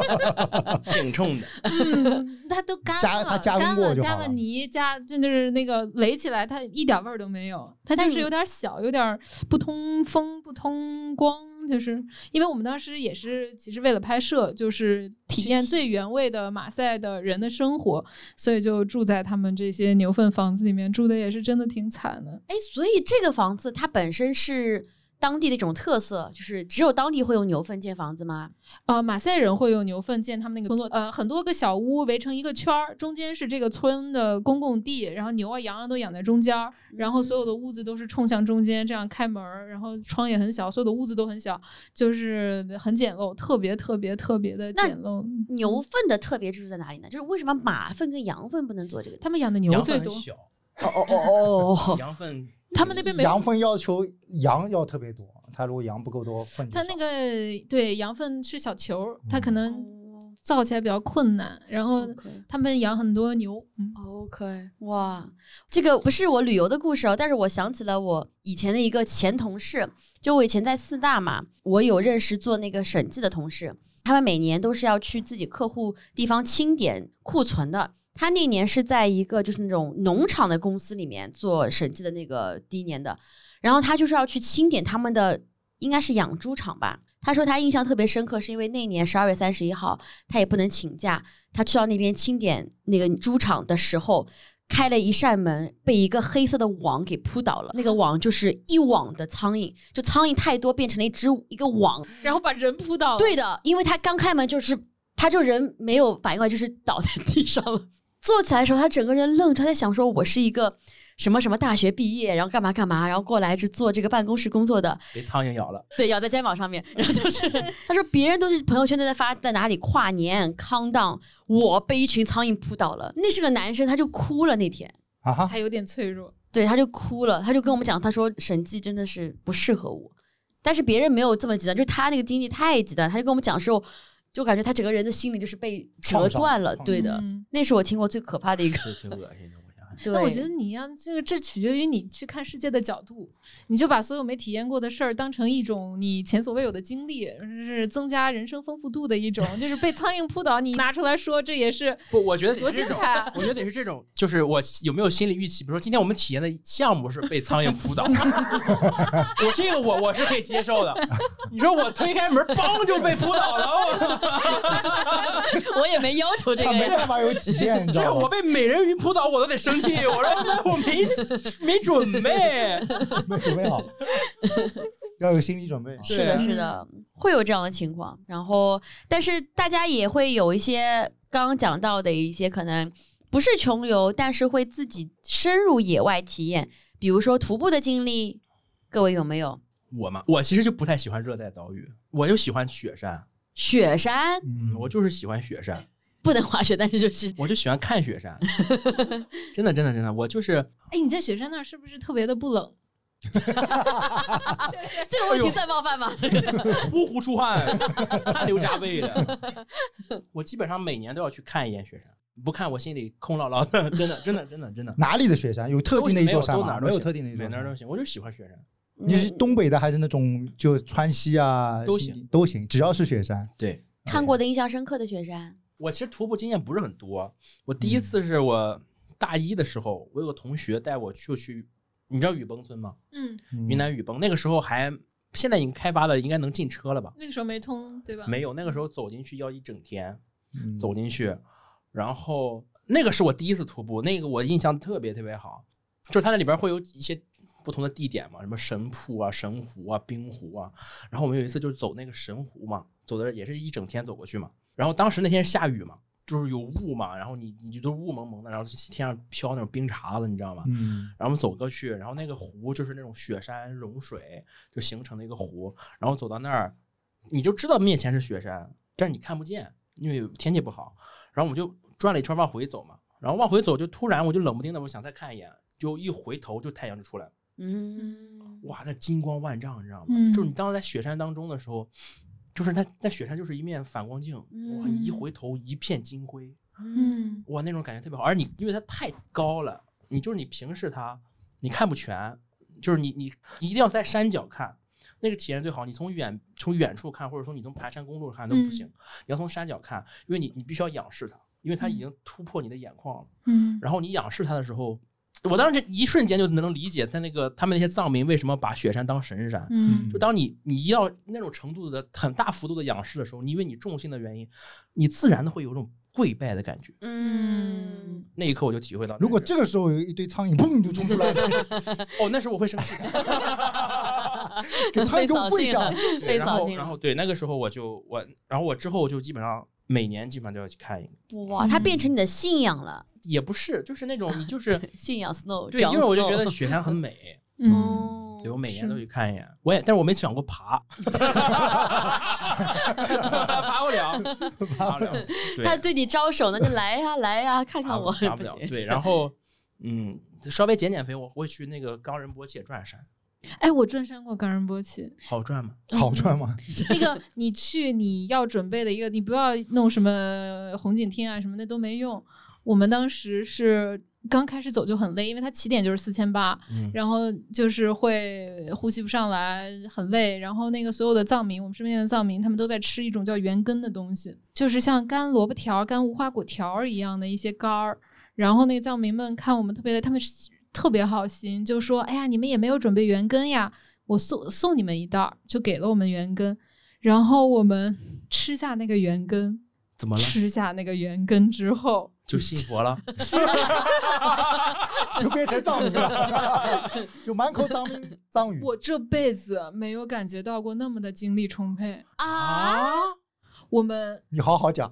挺冲的。嗯，它都干了，它加干了，加了泥，加就是那个垒起来，它一点味儿都没有。它就是有点小，有点不通风、不通光。就是因为我们当时也是，其实为了拍摄，就是体验最原味的马赛的人的生活，所以就住在他们这些牛粪房子里面，住的也是真的挺惨的。哎，所以这个房子它本身是。当地的一种特色就是只有当地会用牛粪建房子吗？呃，马赛人会用牛粪建他们那个村落，呃，很多个小屋围成一个圈儿，中间是这个村的公共地，然后牛啊羊啊都养在中间，然后所有的屋子都是冲向中间，这样开门，然后窗也很小，所有的屋子都很小，就是很简陋，特别特别特别的简陋。牛粪的特别之处在哪里呢？就是为什么马粪跟羊粪不能做这个？他们养的牛最多。哦哦哦哦，羊粪。他们那边没羊粪要求羊要特别多，他如果羊不够多，粪他那个对羊粪是小球，他可能造起来比较困难。然后他们养很多牛。嗯 OK，哇，这个不是我旅游的故事哦，但是我想起了我以前的一个前同事，就我以前在四大嘛，我有认识做那个审计的同事，他们每年都是要去自己客户地方清点库存的。他那年是在一个就是那种农场的公司里面做审计的那个第一年的，然后他就是要去清点他们的，应该是养猪场吧。他说他印象特别深刻，是因为那年十二月三十一号他也不能请假，他去到那边清点那个猪场的时候，开了一扇门，被一个黑色的网给扑倒了。那个网就是一网的苍蝇，就苍蝇太多变成了一只一个网，然后把人扑倒了。对的，因为他刚开门就是他就人没有反应过来，就是倒在地上了。坐起来的时候，他整个人愣住，他在想：说我是一个什么什么大学毕业，然后干嘛干嘛，然后过来是做这个办公室工作的，被苍蝇咬了，对，咬在肩膀上面。然后就是 他说，别人都是朋友圈都在发在哪里跨年康荡，我被一群苍蝇扑倒了。那是个男生，他就哭了那天啊，他有点脆弱，对，他就哭了，他就跟我们讲，他说审计真的是不适合我，但是别人没有这么极端，就是他那个经济太极端，他就跟我们讲说。就感觉他整个人的心里就是被折断了，对的，那是我听过最可怕的一个，挺恶心的。那我觉得你要这个，这取决于你去看世界的角度。你就把所有没体验过的事儿当成一种你前所未有的经历，是增加人生丰富度的一种。就是被苍蝇扑倒，你拿出来说，这也是不？我觉得多精彩！我觉得得是这种，就是我有没有心理预期？比如说今天我们体验的项目是被苍蝇扑倒，我这个我我是可以接受的。你说我推开门，嘣就被扑倒了，我我也没要求这个，没办法有体验，你知道这 我被美人鱼扑倒，我都得生气。气，我说 我没没准备，没准备好，要有心理准备。是的，是的，会有这样的情况。然后，但是大家也会有一些刚刚讲到的一些可能不是穷游，但是会自己深入野外体验，比如说徒步的经历，各位有没有？我嘛，我其实就不太喜欢热带岛屿，我就喜欢雪山。雪山，嗯，我就是喜欢雪山。不能滑雪，但是就是我就喜欢看雪山。真的，真的，真的，我就是。哎，你在雪山那儿是不是特别的不冷？这个问题算冒犯吗？呼呼出汗，汗流浃背的。我基本上每年都要去看一眼雪山，不看我心里空落落的。真的，真的，真的，真的。哪里的雪山？有特定的一座山吗？没有特定的一座，哪都行。我就喜欢雪山。你是东北的还是那种就川西啊？都行，都行，只要是雪山。对，看过的印象深刻的雪山。我其实徒步经验不是很多。我第一次是我大一的时候，我有个同学带我去去，你知道雨崩村吗？嗯，云南雨崩那个时候还，现在已经开发的应该能进车了吧？那个时候没通，对吧？没有，那个时候走进去要一整天，走进去，然后那个是我第一次徒步，那个我印象特别特别好，就是它那里边会有一些。不同的地点嘛，什么神瀑啊、神湖啊、冰湖啊，然后我们有一次就是走那个神湖嘛，走的也是一整天走过去嘛。然后当时那天下雨嘛，就是有雾嘛，然后你你就都雾蒙蒙的，然后天上飘那种冰碴子，你知道吗？嗯。然后我们走过去，然后那个湖就是那种雪山融水就形成的一个湖，然后走到那儿，你就知道面前是雪山，但是你看不见，因为天气不好。然后我们就转了一圈往回走嘛，然后往回走就突然我就冷不丁的我想再看一眼，就一回头就太阳就出来了。嗯，哇，那金光万丈，你知道吗？就是你当时在雪山当中的时候，就是那那雪山就是一面反光镜，哇，你一回头一片金辉，嗯，哇，那种感觉特别好。而你因为它太高了，你就是你平视它，你看不全，就是你你你一定要在山脚看，那个体验最好。你从远从远处看，或者说你从盘山公路看都不行，你要从山脚看，因为你你必须要仰视它，因为它已经突破你的眼眶了。嗯，然后你仰视它的时候。我当时一瞬间就能理解他那个他们那些藏民为什么把雪山当神山。嗯，就当你你一到那种程度的很大幅度的仰视的时候，你因为你重心的原因，你自然的会有种跪拜的感觉。嗯，那一刻我就体会到，如果这个时候有一堆苍蝇，砰就冲出来了，哦，那时候我会生气的 给苍蝇都跪下。然后然后对那个时候我就我然后我之后就基本上每年基本上都要去看一个。哇，它变成你的信仰了。也不是，就是那种你就是 信仰 snow，对，因为我就觉得雪山很美，嗯，对我每年都去看一眼，我也，但是我没想过爬，爬不了，爬不了。他对你招手呢，就来呀来呀，看看我，爬不了。对，然后嗯，稍微减减肥，我会去那个冈仁波切转山。哎，我转山过冈仁波齐，好转吗？好转吗？那个你去你要准备的一个，你不要弄什么红景天啊什么的都没用。我们当时是刚开始走就很累，因为它起点就是四千八，然后就是会呼吸不上来，很累。然后那个所有的藏民，我们身边的藏民，他们都在吃一种叫圆根的东西，就是像干萝卜条、干无花果条一样的一些干儿。然后那个藏民们看我们特别累，他们特别好心，就说：“哎呀，你们也没有准备圆根呀，我送送你们一袋，就给了我们圆根。”然后我们吃下那个圆根，怎么了？吃下那个圆根之后。就信佛了 就变成藏民了，就满口藏民 藏语。我这辈子没有感觉到过那么的精力充沛啊！我们你好好讲，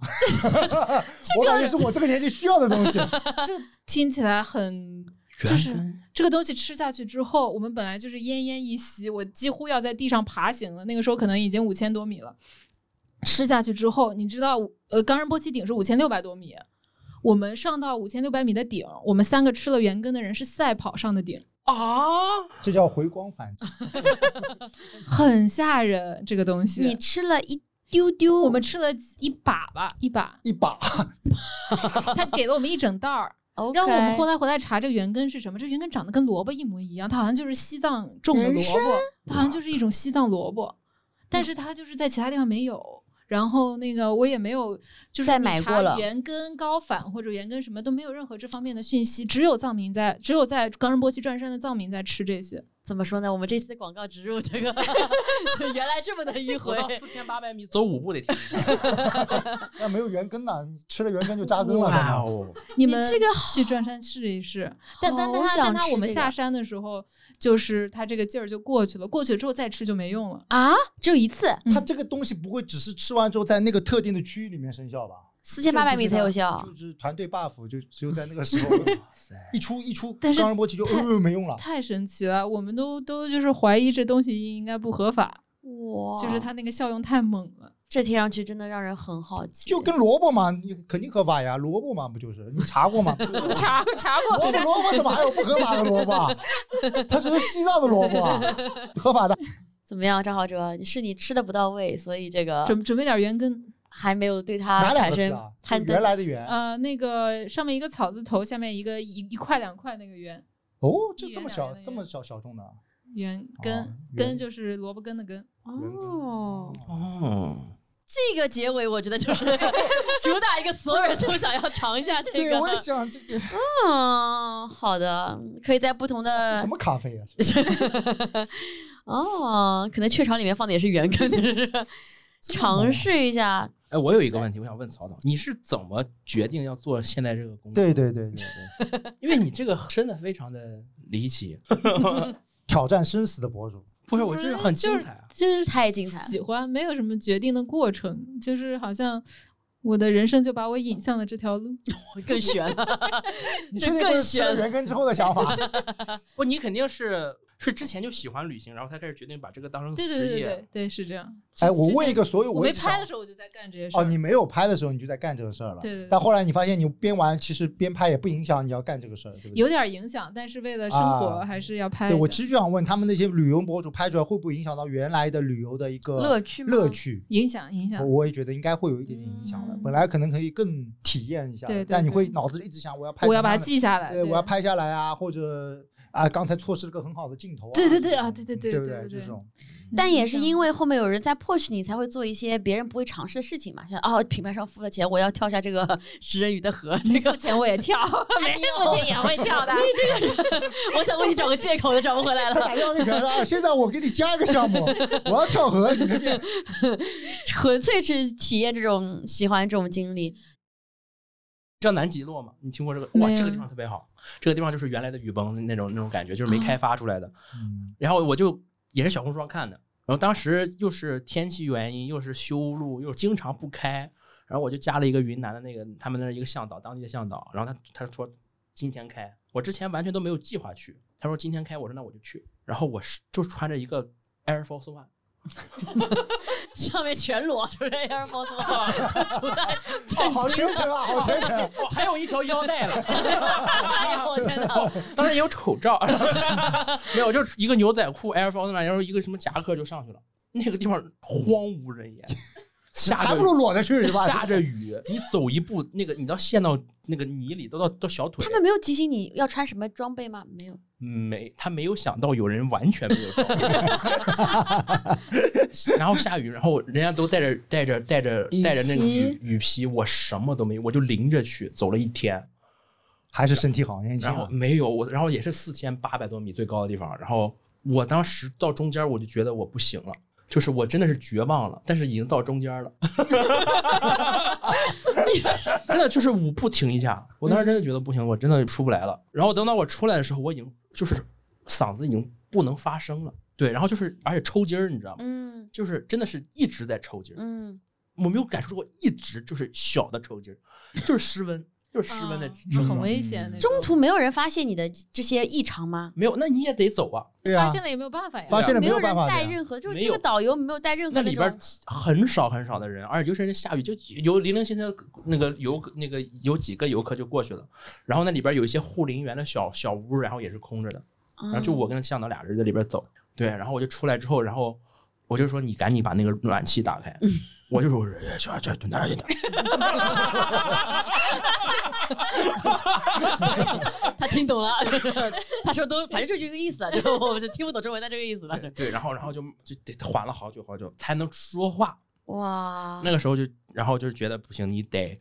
我感觉是我这个年纪需要的东西。就听起来很，就是这个东西吃下去之后，我们本来就是奄奄一息，我几乎要在地上爬行了。那个时候可能已经五千多米了，吃下去之后，你知道，呃，冈仁波齐顶是五千六百多米。我们上到五千六百米的顶，我们三个吃了圆根的人是赛跑上的顶啊！这叫回光返照 很吓人。这个东西，你吃了一丢丢，我们吃了一把吧，一把一把。他给了我们一整袋儿，让我们后来回来查这个圆根是什么。这原根长得跟萝卜一模一样，它好像就是西藏种的萝卜，它好像就是一种西藏萝卜，但是它就是在其他地方没有。然后那个我也没有，就是再买过了。原根高反或者原根什么都没有任何这方面的讯息，只有藏民在，只有在冈仁波齐转山的藏民在吃这些。怎么说呢？我们这次的广告植入这个，就原来这么的迂回。到四千八百米走五步得停。那没有原根呢，吃了原根就扎根了。哇哦！你们这个去转山试一试。但但他但他我们下山的时候，就是他这个劲儿就过去了。过去之后再吃就没用了啊！只有一次。它这个东西不会只是吃完之后在那个特定的区域里面生效吧？四千八百米才有效，就是团队 buff，就只有在那个时候，一出一出，但是冈仁波齐就呃没用了，太神奇了，我们都都就是怀疑这东西应该不合法，哇，就是它那个效用太猛了，这听上去真的让人很好奇。就跟萝卜嘛，你肯定合法呀，萝卜嘛不就是你查过吗？查过查过，萝卜萝卜怎么还有不合法的萝卜？它是个西藏的萝卜，合法的。怎么样，张浩哲？是你吃的不到位，所以这个准准备点圆根。还没有对它产生贪原来的圆呃，那个上面一个草字头，下面一个一一块两块那个圆。哦，就这么小，这么小小众的。圆根根就是萝卜根的根。哦哦，这个结尾我觉得就是 主打一个所有人都想要尝一下这个。对，我也想这个。嗯，好的，可以在不同的什么咖啡啊？哦，可能雀巢里面放的也是圆根，尝试一下。哎，我有一个问题，我想问曹导，你是怎么决定要做现在这个工作？对对对对对，因为你这个真的非常的离奇，挑战生死的博主，不是我就是很精彩，就是太精彩，喜欢，没有什么决定的过程，就是好像我的人生就把我引向了这条路，更悬了，你是更悬人跟之后的想法，不，你肯定是。是之前就喜欢旅行，然后才开始决定把这个当成职业。对对对对对，是这样。哎，我问一个，所有我没拍的时候我就在干这些事儿。哦，你没有拍的时候你就在干这个事儿了。对对。但后来你发现你边玩其实边拍也不影响你要干这个事儿，对不对？有点影响，但是为了生活还是要拍。对我其实就想问他们那些旅游博主拍出来会不会影响到原来的旅游的一个乐趣？乐趣影响影响。我也觉得应该会有一点点影响的。本来可能可以更体验一下，但你会脑子里一直想我要拍，我要把它记下来，对，我要拍下来啊，或者。啊，刚才错失了个很好的镜头。对对对啊，对对对，对不对？这种，但也是因为后面有人在 push 你，才会做一些别人不会尝试的事情嘛。像哦，品牌商付了钱，我要跳下这个 食人鱼的河，这个钱我也跳，没付钱也会跳的。你这个人，我想为你找个借口都找不回来了。他打电话给品牌商，现在我给你加一个项目，我要跳河，你那边纯粹是体验这种喜欢这种经历。知道南极落吗？你听过这个？哇，这个地方特别好。这个地方就是原来的雨崩那种那种感觉，就是没开发出来的。然后我就也是小红书上看的，然后当时又是天气原因，又是修路，又经常不开，然后我就加了一个云南的那个他们那一个向导，当地的向导。然后他他说今天开，我之前完全都没有计划去。他说今天开，我说那我就去。然后我是就穿着一个 Air Force One。上面全裸，是不是 Force One，出来，好全身啊，好全身，还有一条腰带了。哎呦我天哪！当然也有口罩，没有，就是一个牛仔裤 Air Force One，然后一个什么夹克就上去了。那个地方荒无人烟。还不如裸着去是吧？下着雨，你走一步，那个你要陷到那个泥里，都到到小腿。他们没有提醒你要穿什么装备吗？没有，没，他没有想到有人完全没有装备。然后下雨，然后人家都带着带着带着带着那个雨雨披，我什么都没有，我就淋着去走了一天，还是身体好年轻。然后没有我，然后也是四千八百多米最高的地方，然后我当时到中间我就觉得我不行了。就是我真的是绝望了，但是已经到中间了，真的就是舞步停一下。我当时真的觉得不行，我真的出不来了。然后等到我出来的时候，我已经就是嗓子已经不能发声了。对，然后就是而且抽筋儿，你知道吗？嗯，就是真的是一直在抽筋儿。嗯，我没有感受过一直就是小的抽筋儿，就是失温。就是失温的，很危险。中途没有人发现你的这些异常吗？没有，那你也得走啊。对发现了也没有办法呀。发现了没有办法。带任何，就是这个导游没有带任何。那里边很少很少的人，而且尤其是下雨，就有零零星星那个游那个有几个游客就过去了。然后那里边有一些护林员的小小屋，然后也是空着的。然后就我跟向导俩人在里边走。对，然后我就出来之后，然后我就说你赶紧把那个暖气打开。我就说，小小蹲哪一点？他听懂了，他说都反正就这个意思，就我就听不懂中文，但这个意思了。对，然后然后就就得缓了好久好久才能说话。哇！那个时候就然后就觉得不行，你得这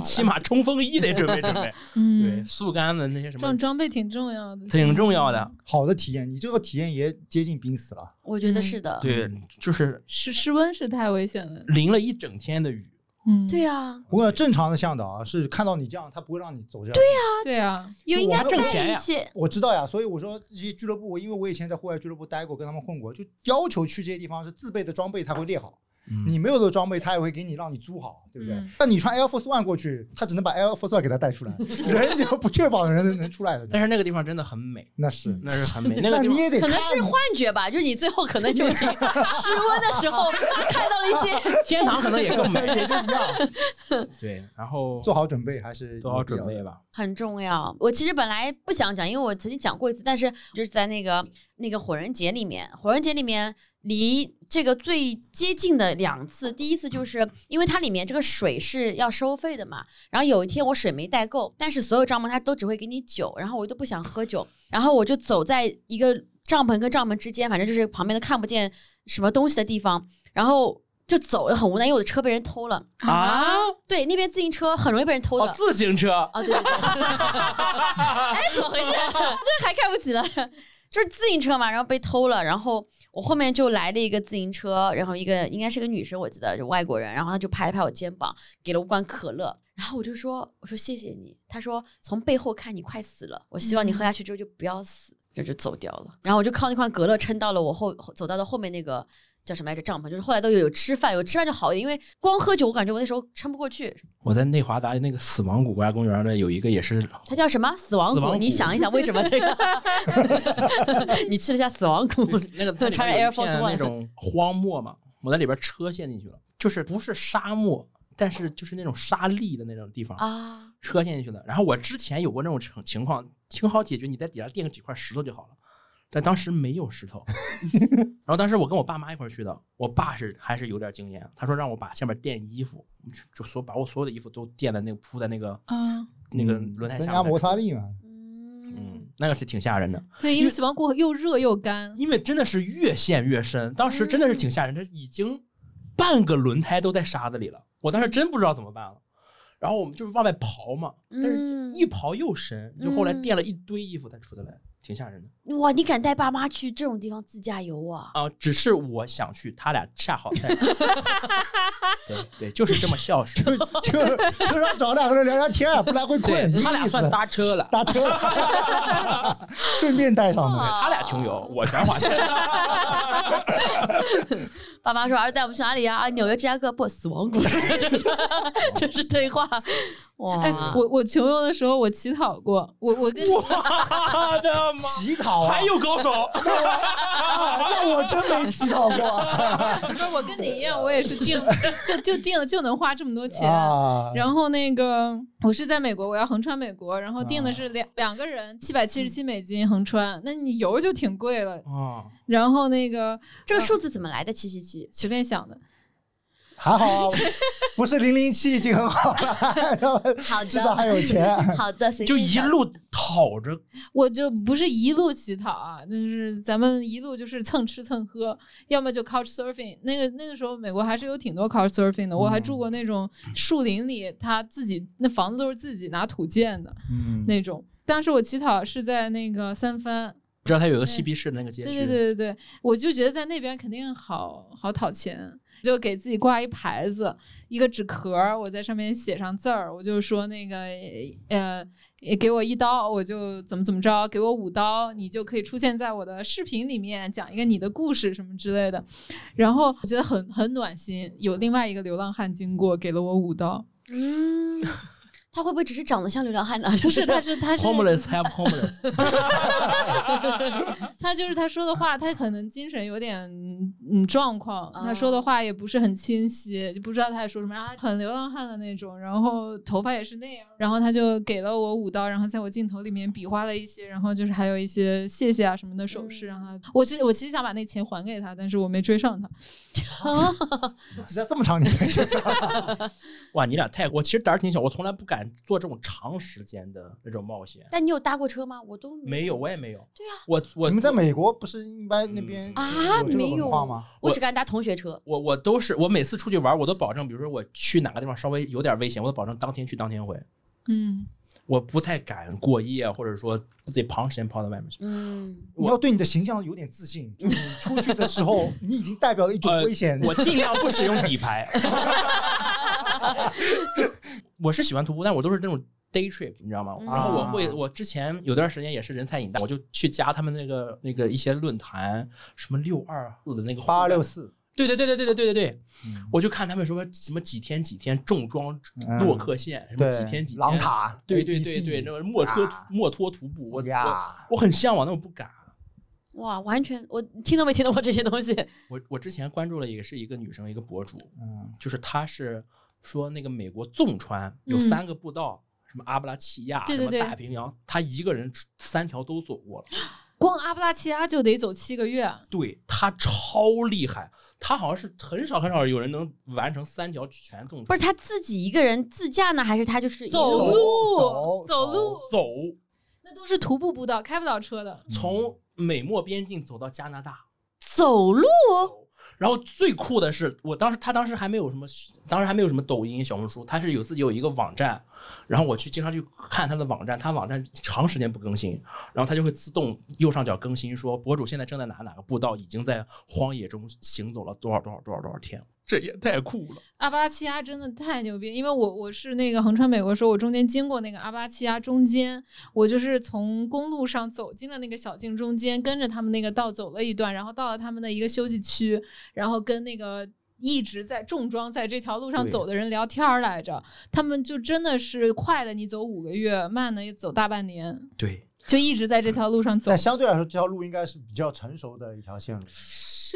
起码冲锋衣得准备准备。嗯，对，速干的那些什么这种装备挺重要的，挺重要的。好的体验，你这个体验也接近濒死了。我觉得是的。对，就是室室温是太危险了，淋了一整天的雨。嗯，对呀。不过正常的向导啊，是看到你这样，他不会让你走这样。对呀，对呀，有应该挣钱一些。我知道呀，所以我说这些俱乐部，因为我以前在户外俱乐部待过，跟他们混过，就要求去这些地方是自备的装备，他会列好。你没有的装备，他也会给你让你租好，对不对？那你穿 Air Force One 过去，他只能把 Air Force One 给他带出来，人就不确保人能出来的。但是那个地方真的很美，那是那是很美。那个你也得可能是幻觉吧，就是你最后可能就室温的时候 看到了一些天堂，可能也更美，也就一样。对，然后做好准备还是做好准备吧，很重要。我其实本来不想讲，因为我曾经讲过一次，但是就是在那个那个火人节里面，火人节里面。离这个最接近的两次，第一次就是因为它里面这个水是要收费的嘛，然后有一天我水没带够，但是所有帐篷它都只会给你酒，然后我都不想喝酒，然后我就走在一个帐篷跟帐篷之间，反正就是旁边都看不见什么东西的地方，然后就走很无奈，因为我的车被人偷了啊，对，那边自行车很容易被人偷的，自行车啊，对对对，哎，怎么回事？这还看不起了。就是自行车嘛，然后被偷了，然后我后面就来了一个自行车，然后一个应该是个女生，我记得就外国人，然后他就拍了拍我肩膀，给了我罐可乐，然后我就说我说谢谢你，他说从背后看你快死了，我希望你喝下去之后就不要死，就就走掉了，然后我就靠那罐可乐撑到了我后走到了后面那个。叫什么来着？帐篷就是后来都有有吃饭，有吃饭就好一点，因为光喝酒，我感觉我那时候撑不过去。我在内华达那个死亡谷国家公园呢，有一个也是，它叫什么？死亡谷。你想一想，为什么这个？你去了下死亡谷，那个穿着 Air Force One 那种荒漠嘛，我在里边车陷进去了，就是不是沙漠，但是就是那种沙砾的那种地方啊，车陷进去了。然后我之前有过那种情情况，挺好解决，你在底下垫个几块石头就好了。但当时没有石头，然后当时我跟我爸妈一块去的，我爸是还是有点经验，他说让我把下面垫衣服，就所把我所有的衣服都垫在那个铺在那个啊那个轮胎下，增加摩擦力嘛。嗯，那个是挺吓人的。对，因为死亡谷又热又干，因为真的是越陷越深，当时真的是挺吓人，这已经半个轮胎都在沙子里了，我当时真不知道怎么办了。然后我们就是往外刨嘛，但是一刨又深，就后来垫了一堆衣服才出得来。挺吓人的哇！你敢带爸妈去这种地方自驾游啊？啊，只是我想去，他俩恰好在。对对，就是这么孝顺，就就就让找两个人聊聊天，不然会困。他俩算搭车了，搭车，顺便带上的。他俩穷游，我全花钱。爸妈说：“儿子带我们去哪里呀？啊，纽约、芝加哥，不，死亡谷。”就是对话。哇！我我穷游的时候，我乞讨过。我我跟我的妈！乞讨还有高手？那我真没乞讨过。不是我跟你一样，我也是定就就定了就能花这么多钱。然后那个我是在美国，我要横穿美国，然后定的是两两个人七百七十七美金横穿，那你油就挺贵了啊。然后那个这个数字怎么来的？七七七，随便想的。还好，不是零零七已经很好了，好，至少还有钱。好的，就一路讨着，我就不是一路乞讨啊，就是咱们一路就是蹭吃蹭喝，要么就 couch surfing。那个那个时候美国还是有挺多 couch surfing 的，我还住过那种树林里，他自己那房子都是自己拿土建的，嗯，那种。当时我乞讨是在那个三藩，知道他有个嬉皮士的那个街区，对对对对对，我就觉得在那边肯定好好讨钱。就给自己挂一牌子，一个纸壳儿，我在上面写上字儿，我就说那个，呃，给我一刀，我就怎么怎么着，给我五刀，你就可以出现在我的视频里面，讲一个你的故事什么之类的。然后我觉得很很暖心，有另外一个流浪汉经过，给了我五刀。嗯。他会不会只是长得像流浪汉呢？不是，他是他是 homeless have homeless。他就是他说的话，他可能精神有点嗯状况，他说的话也不是很清晰，就不知道他在说什么。然后很流浪汉的那种，然后头发也是那样。然后他就给了我五刀，然后在我镜头里面比划了一些，然后就是还有一些谢谢啊什么的手势。然 后我其实我其实想把那钱还给他，但是我没追上他。只要这么长你没追上？哇，你俩太我其实胆儿挺小，我从来不敢。敢做这种长时间的那种冒险。但你有搭过车吗？我都没有，我也没有。对呀，我我你们在美国不是一般那边啊没有吗？我只敢搭同学车。我我都是我每次出去玩，我都保证，比如说我去哪个地方稍微有点危险，我都保证当天去当天回。嗯。我不太敢过夜，或者说自己长时间跑到外面去。嗯，你要对你的形象有点自信。就你出去的时候，你已经代表了一种危险。我尽量不使用底牌。我是喜欢徒步，但我都是那种 day trip，你知道吗？然后我会，我之前有段时间也是人才引大，我就去加他们那个那个一些论坛，什么六二四的那个八二六四。对对对对对对对对对，我就看他们说什么几天几天重装洛克线，什么几天几天狼塔，对对对对，那个墨脱墨脱徒步，我我我很向往，但我不敢。哇，完全我听都没听到过这些东西。我我之前关注了一个是一个女生，一个博主，嗯，就是她是说那个美国纵穿有三个步道，什么阿布拉契亚，什么大太平洋，他一个人三条都走过了。光阿布拉契亚就得走七个月，对他超厉害，他好像是很少很少有人能完成三条全纵穿。不是他自己一个人自驾呢，还是他就是走路走路走？那都是徒步步道，开不了车的。从美墨边境走到加拿大，走路。然后最酷的是，我当时他当时还没有什么，当时还没有什么抖音、小红书，他是有自己有一个网站，然后我去经常去看他的网站，他网站长时间不更新，然后他就会自动右上角更新说博主现在正在哪哪个步道，已经在荒野中行走了多少多少多少多少天。这也太酷了！阿巴契亚真的太牛逼，因为我我是那个横穿美国时候，我中间经过那个阿巴契亚中间，我就是从公路上走进了那个小径中间，跟着他们那个道走了一段，然后到了他们的一个休息区，然后跟那个一直在重装在这条路上走的人聊天来着。他们就真的是快的，你走五个月，慢的也走大半年。对，就一直在这条路上走。但相对来说，这条路应该是比较成熟的一条线路。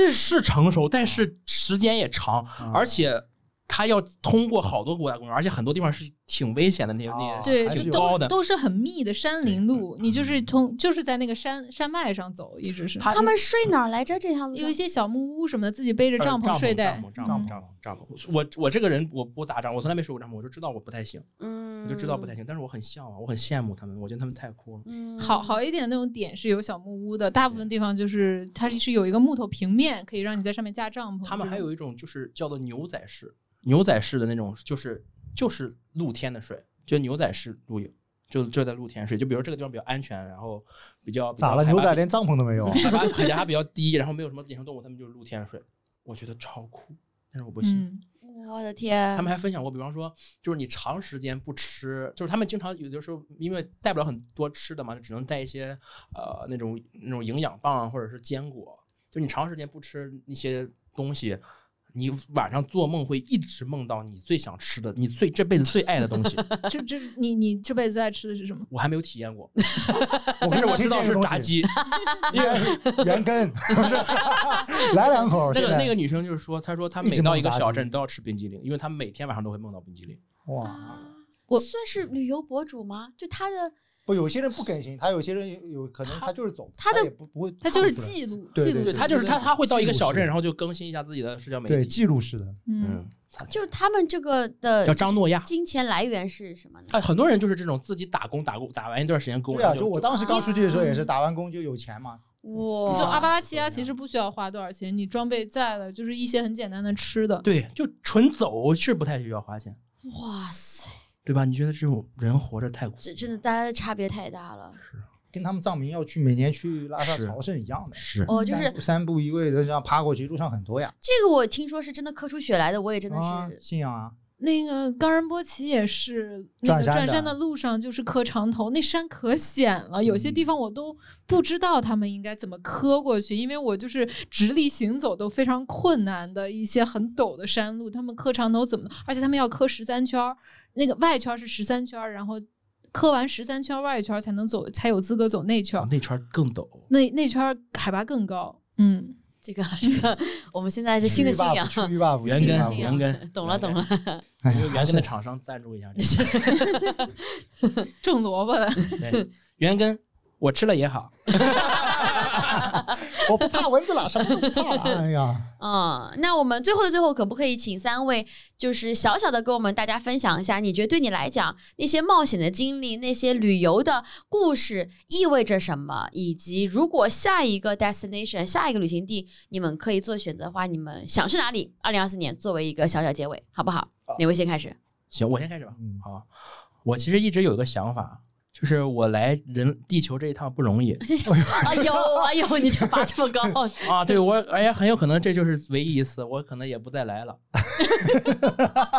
是是成熟，但是时间也长，而且他要通过好多国家公园，而且很多地方是挺危险的，那些那对，是高的，都是很密的山林路，你就是通就是在那个山山脉上走，一直是。他们睡哪儿来着？这条路有一些小木屋什么的，自己背着帐篷睡的。帐篷帐篷帐篷帐篷。我我这个人我不打仗，我从来没睡过帐篷，我就知道我不太行。嗯，我就知道不太行，但是我很向往，我很羡慕他们，我觉得他们太酷了。嗯，好好一点那种点是有小木屋的，大部分地方就是它是有一个木头平面，可以让你在上面架帐篷。他们还有一种就是叫做牛仔式，牛仔式的那种就是就是露天的睡。就牛仔式露营，就就在露天睡。就比如这个地方比较安全，然后比较咋了？牛仔连帐篷都没有，海拔海拔比较低，然后没有什么野生动物，他们就是露天睡。我觉得超酷，但是我不行。我的天！他们还分享过，比方说，就是你长时间不吃，就是他们经常有的时候因为带不了很多吃的嘛，就只能带一些呃那种那种营养棒或者是坚果。就你长时间不吃一些东西。你晚上做梦会一直梦到你最想吃的，你最这辈子最爱的东西。这这，你你这辈子最爱吃的是什么？我还没有体验过，但是我知道是炸鸡，原根，来两口。那个那个女生就是说，她说她每到一个小镇都要吃冰激凌，因为她每天晚上都会梦到冰激凌。哇，我算是旅游博主吗？就她的。不，有些人不更新，他有些人有可能他就是走，他的不不会，他就是记录，记录，他就是他他会到一个小镇，然后就更新一下自己的社交媒体，对，记录式的，嗯，就他们这个的叫张诺亚，金钱来源是什么呢？哎，很多人就是这种自己打工打工打完一段时间工，对啊，就我当时刚出去的时候也是打完工就有钱嘛。哇，就阿巴拉契亚其实不需要花多少钱，你装备在了，就是一些很简单的吃的，对，就纯走是不太需要花钱。哇塞。对吧？你觉得这种人活着太苦？这真的，大家的差别太大了。是，跟他们藏民要去每年去拉萨朝圣一样的。是，哦，就是三步一跪的这样爬过去，路上很多呀。这个我听说是真的磕出血来的，我也真的是信仰啊。那个冈仁波齐也是，那个转山的路上就是磕长头，那山可险了，有些地方我都不知道他们应该怎么磕过去，因为我就是直立行走都非常困难的一些很陡的山路，他们磕长头怎么？而且他们要磕十三圈，那个外圈是十三圈，然后磕完十三圈外圈才能走，才有资格走内圈，内圈更陡，那那圈海拔更高，嗯。这个这个，我们现在是新的信仰，原根原根，懂了懂了。原根的厂商赞助一下，种萝卜的。原根，我吃了也好。我不怕蚊子了，什么都不怕了。哎呀，嗯，那我们最后的最后，可不可以请三位，就是小小的跟我们大家分享一下，你觉得对你来讲，那些冒险的经历，那些旅游的故事意味着什么？以及如果下一个 destination，下一个旅行地，你们可以做选择的话，你们想去哪里？二零二四年作为一个小小结尾，好不好？哪位先开始？行，我先开始吧。嗯好，我其实一直有一个想法。就是我来人地球这一趟不容易。哎 呦哎呦，你这拔这么高啊！对我，而且很有可能这就是唯一一次，我可能也不再来了。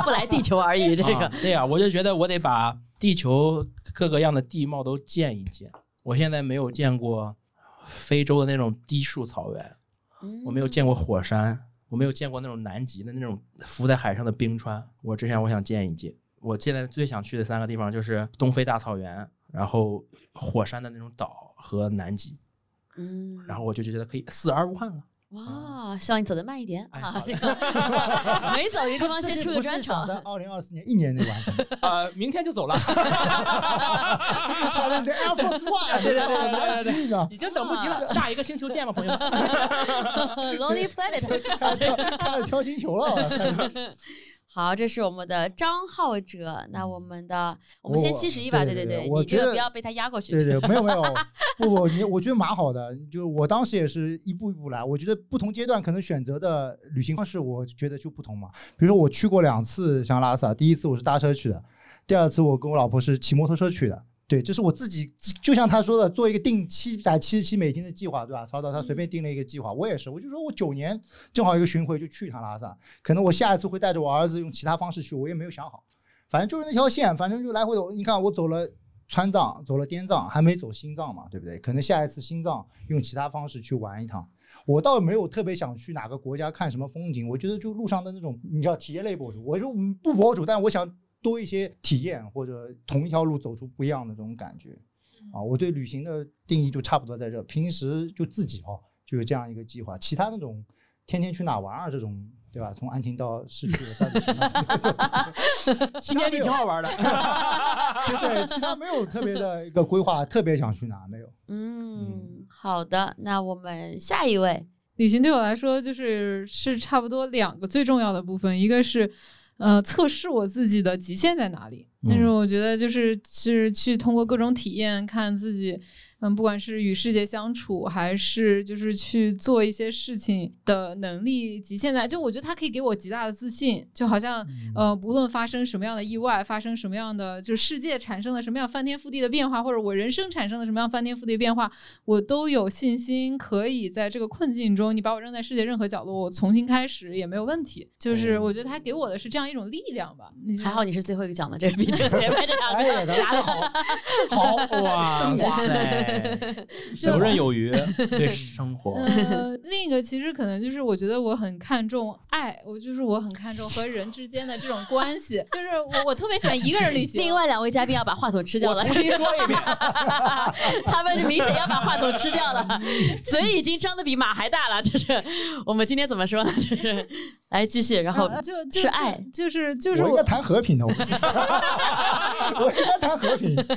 不来地球而已，这个。对呀，我就觉得我得把地球各个样的地貌都见一见。我现在没有见过非洲的那种低树草原，我没有见过火山，我没有见过那种南极的那种浮在海上的冰川。我之前我想见一见。我现在最想去的三个地方就是东非大草原。然后火山的那种岛和南极，嗯，然后我就觉得可以死而无憾了。哇，希望你走得慢一点啊！每走一个地方先出个专场。二零二四年一年内完成。呃，明天就走了。穿的 Air Force One，对对对对对，已经等不及了。下一个星球见吧，朋友们。Lonely Planet，开始开始挑星球了。好，这是我们的张浩哲。那我们的，我们先七十一吧。对对对，你觉得不要被他压过去。对对，没有没有，不不，你我觉得蛮好的。就我当时也是一步一步来。我觉得不同阶段可能选择的旅行方式，我觉得就不同嘛。比如说我去过两次香拉萨，第一次我是搭车去的，第二次我跟我老婆是骑摩托车去的。对，这是我自己，就像他说的，做一个定七百七十七美金的计划，对吧？曹导他随便定了一个计划，我也是，我就说我九年正好一个巡回就去一趟拉萨，可能我下一次会带着我儿子用其他方式去，我也没有想好，反正就是那条线，反正就来回走。你看我走了川藏，走了滇藏，还没走新藏嘛，对不对？可能下一次新藏用其他方式去玩一趟，我倒没有特别想去哪个国家看什么风景，我觉得就路上的那种，你知道体验类博主，我就不博主，但我想。多一些体验，或者同一条路走出不一样的这种感觉，啊，我对旅行的定义就差不多在这。平时就自己哦，就有这样一个计划。其他那种天天去哪玩啊，这种对吧？从安亭到市区的三里屯，今天挺好玩的。对，其他没有特别的一个规划，特别想去哪没有。嗯，好的，那我们下一位。旅行对我来说就是是差不多两个最重要的部分，一个是。呃，测试我自己的极限在哪里？但是我觉得就是是去通过各种体验看自己。嗯，不管是与世界相处，还是就是去做一些事情的能力及现在，就我觉得他可以给我极大的自信，就好像呃，无论发生什么样的意外，发生什么样的，就是世界产生了什么样翻天覆地的变化，或者我人生产生了什么样翻天覆地的变化，我都有信心可以在这个困境中，你把我扔在世界任何角落，我重新开始也没有问题。就是我觉得他给我的是这样一种力量吧。还好你是最后一个讲的，这比这个前面这两个答的好，好哇 塞。游刃有余，对生活。呃，另一个其实可能就是，我觉得我很看重爱，我就是我很看重和人之间的这种关系。就是我我特别喜欢一个人旅行。另外两位嘉宾要把话筒吃掉了，重新说一遍。他们明显要把话筒吃掉了，嘴已经张的比马还大了。就是我们今天怎么说呢？就是来继续，然后就是爱，就是就是我应该谈和平的，我应该谈和平。不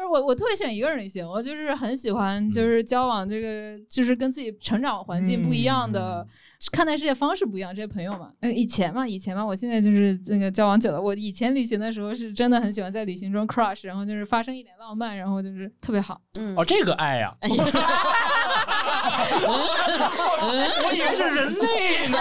是我，我特别喜欢一个人旅行，我就是。是很喜欢，就是交往这个，就是跟自己成长环境不一样的，看待世界方式不一样。这些朋友嘛，呃，以前嘛，以前嘛，我现在就是那个交往久了。我以前旅行的时候是真的很喜欢在旅行中 crush，然后就是发生一点浪漫，然后就是特别好。嗯，哦，这个爱呀，我以为是人类呢。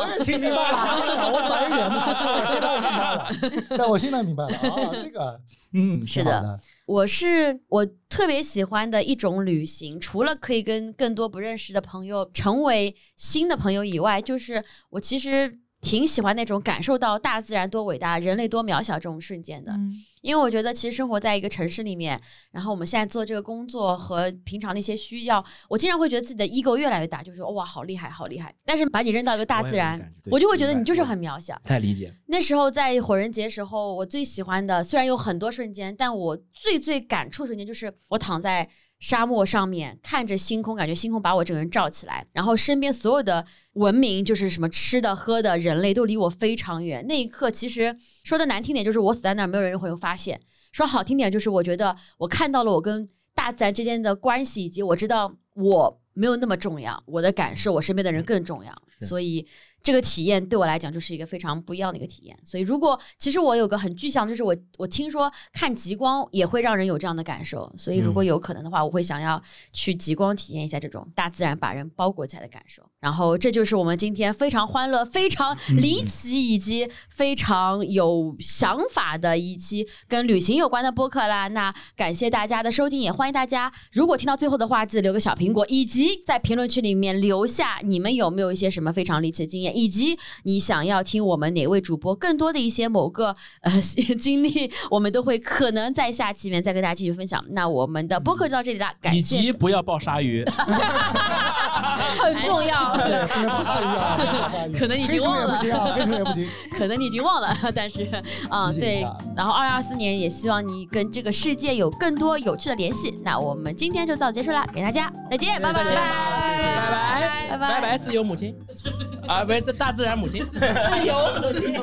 我也听明白了，我早一点嘛，我现在明白了，但我现在明白了啊，这个，嗯，是的，我是我特别喜欢的一种旅行，除了可以跟更多不认识的朋友成为新的朋友以外，就是我其实。挺喜欢那种感受到大自然多伟大，人类多渺小这种瞬间的，因为我觉得其实生活在一个城市里面，然后我们现在做这个工作和平常的一些需要，我经常会觉得自己的 ego 越来越大，就是说哇好厉害好厉害，但是把你扔到一个大自然，我就会觉得你就是很渺小。太理解。那时候在火人节时候，我最喜欢的虽然有很多瞬间，但我最最感触瞬间就是我躺在。沙漠上面看着星空，感觉星空把我整个人罩起来，然后身边所有的文明，就是什么吃的喝的，人类都离我非常远。那一刻，其实说的难听点，就是我死在那儿，没有人会发现；说好听点，就是我觉得我看到了我跟大自然之间的关系，以及我知道我没有那么重要，我的感受，我身边的人更重要，所以。这个体验对我来讲就是一个非常不一样的一个体验，所以如果其实我有个很具象，就是我我听说看极光也会让人有这样的感受，所以如果有可能的话，我会想要去极光体验一下这种大自然把人包裹起来的感受。然后这就是我们今天非常欢乐、非常离奇以及非常有想法的一期跟旅行有关的播客啦。那感谢大家的收听，也欢迎大家如果听到最后的话，记得留个小苹果，以及在评论区里面留下你们有没有一些什么非常离奇的经验。以及你想要听我们哪位主播更多的一些某个呃 经历，我们都会可能在下期里面再跟大家继续分享。那我们的播客就到这里了，感谢。以及不要抱鲨鱼，很重要。对，不能不参与啊！可能已经忘了，黑熊也不行，可能你已经忘了。但是啊，对。然后二零二四年也希望你跟这个世界有更多有趣的联系。那我们今天就到此结束了，给大家再见，拜拜，拜拜，拜拜，拜拜，自由母亲。啊，不是大自然母亲，自由母亲。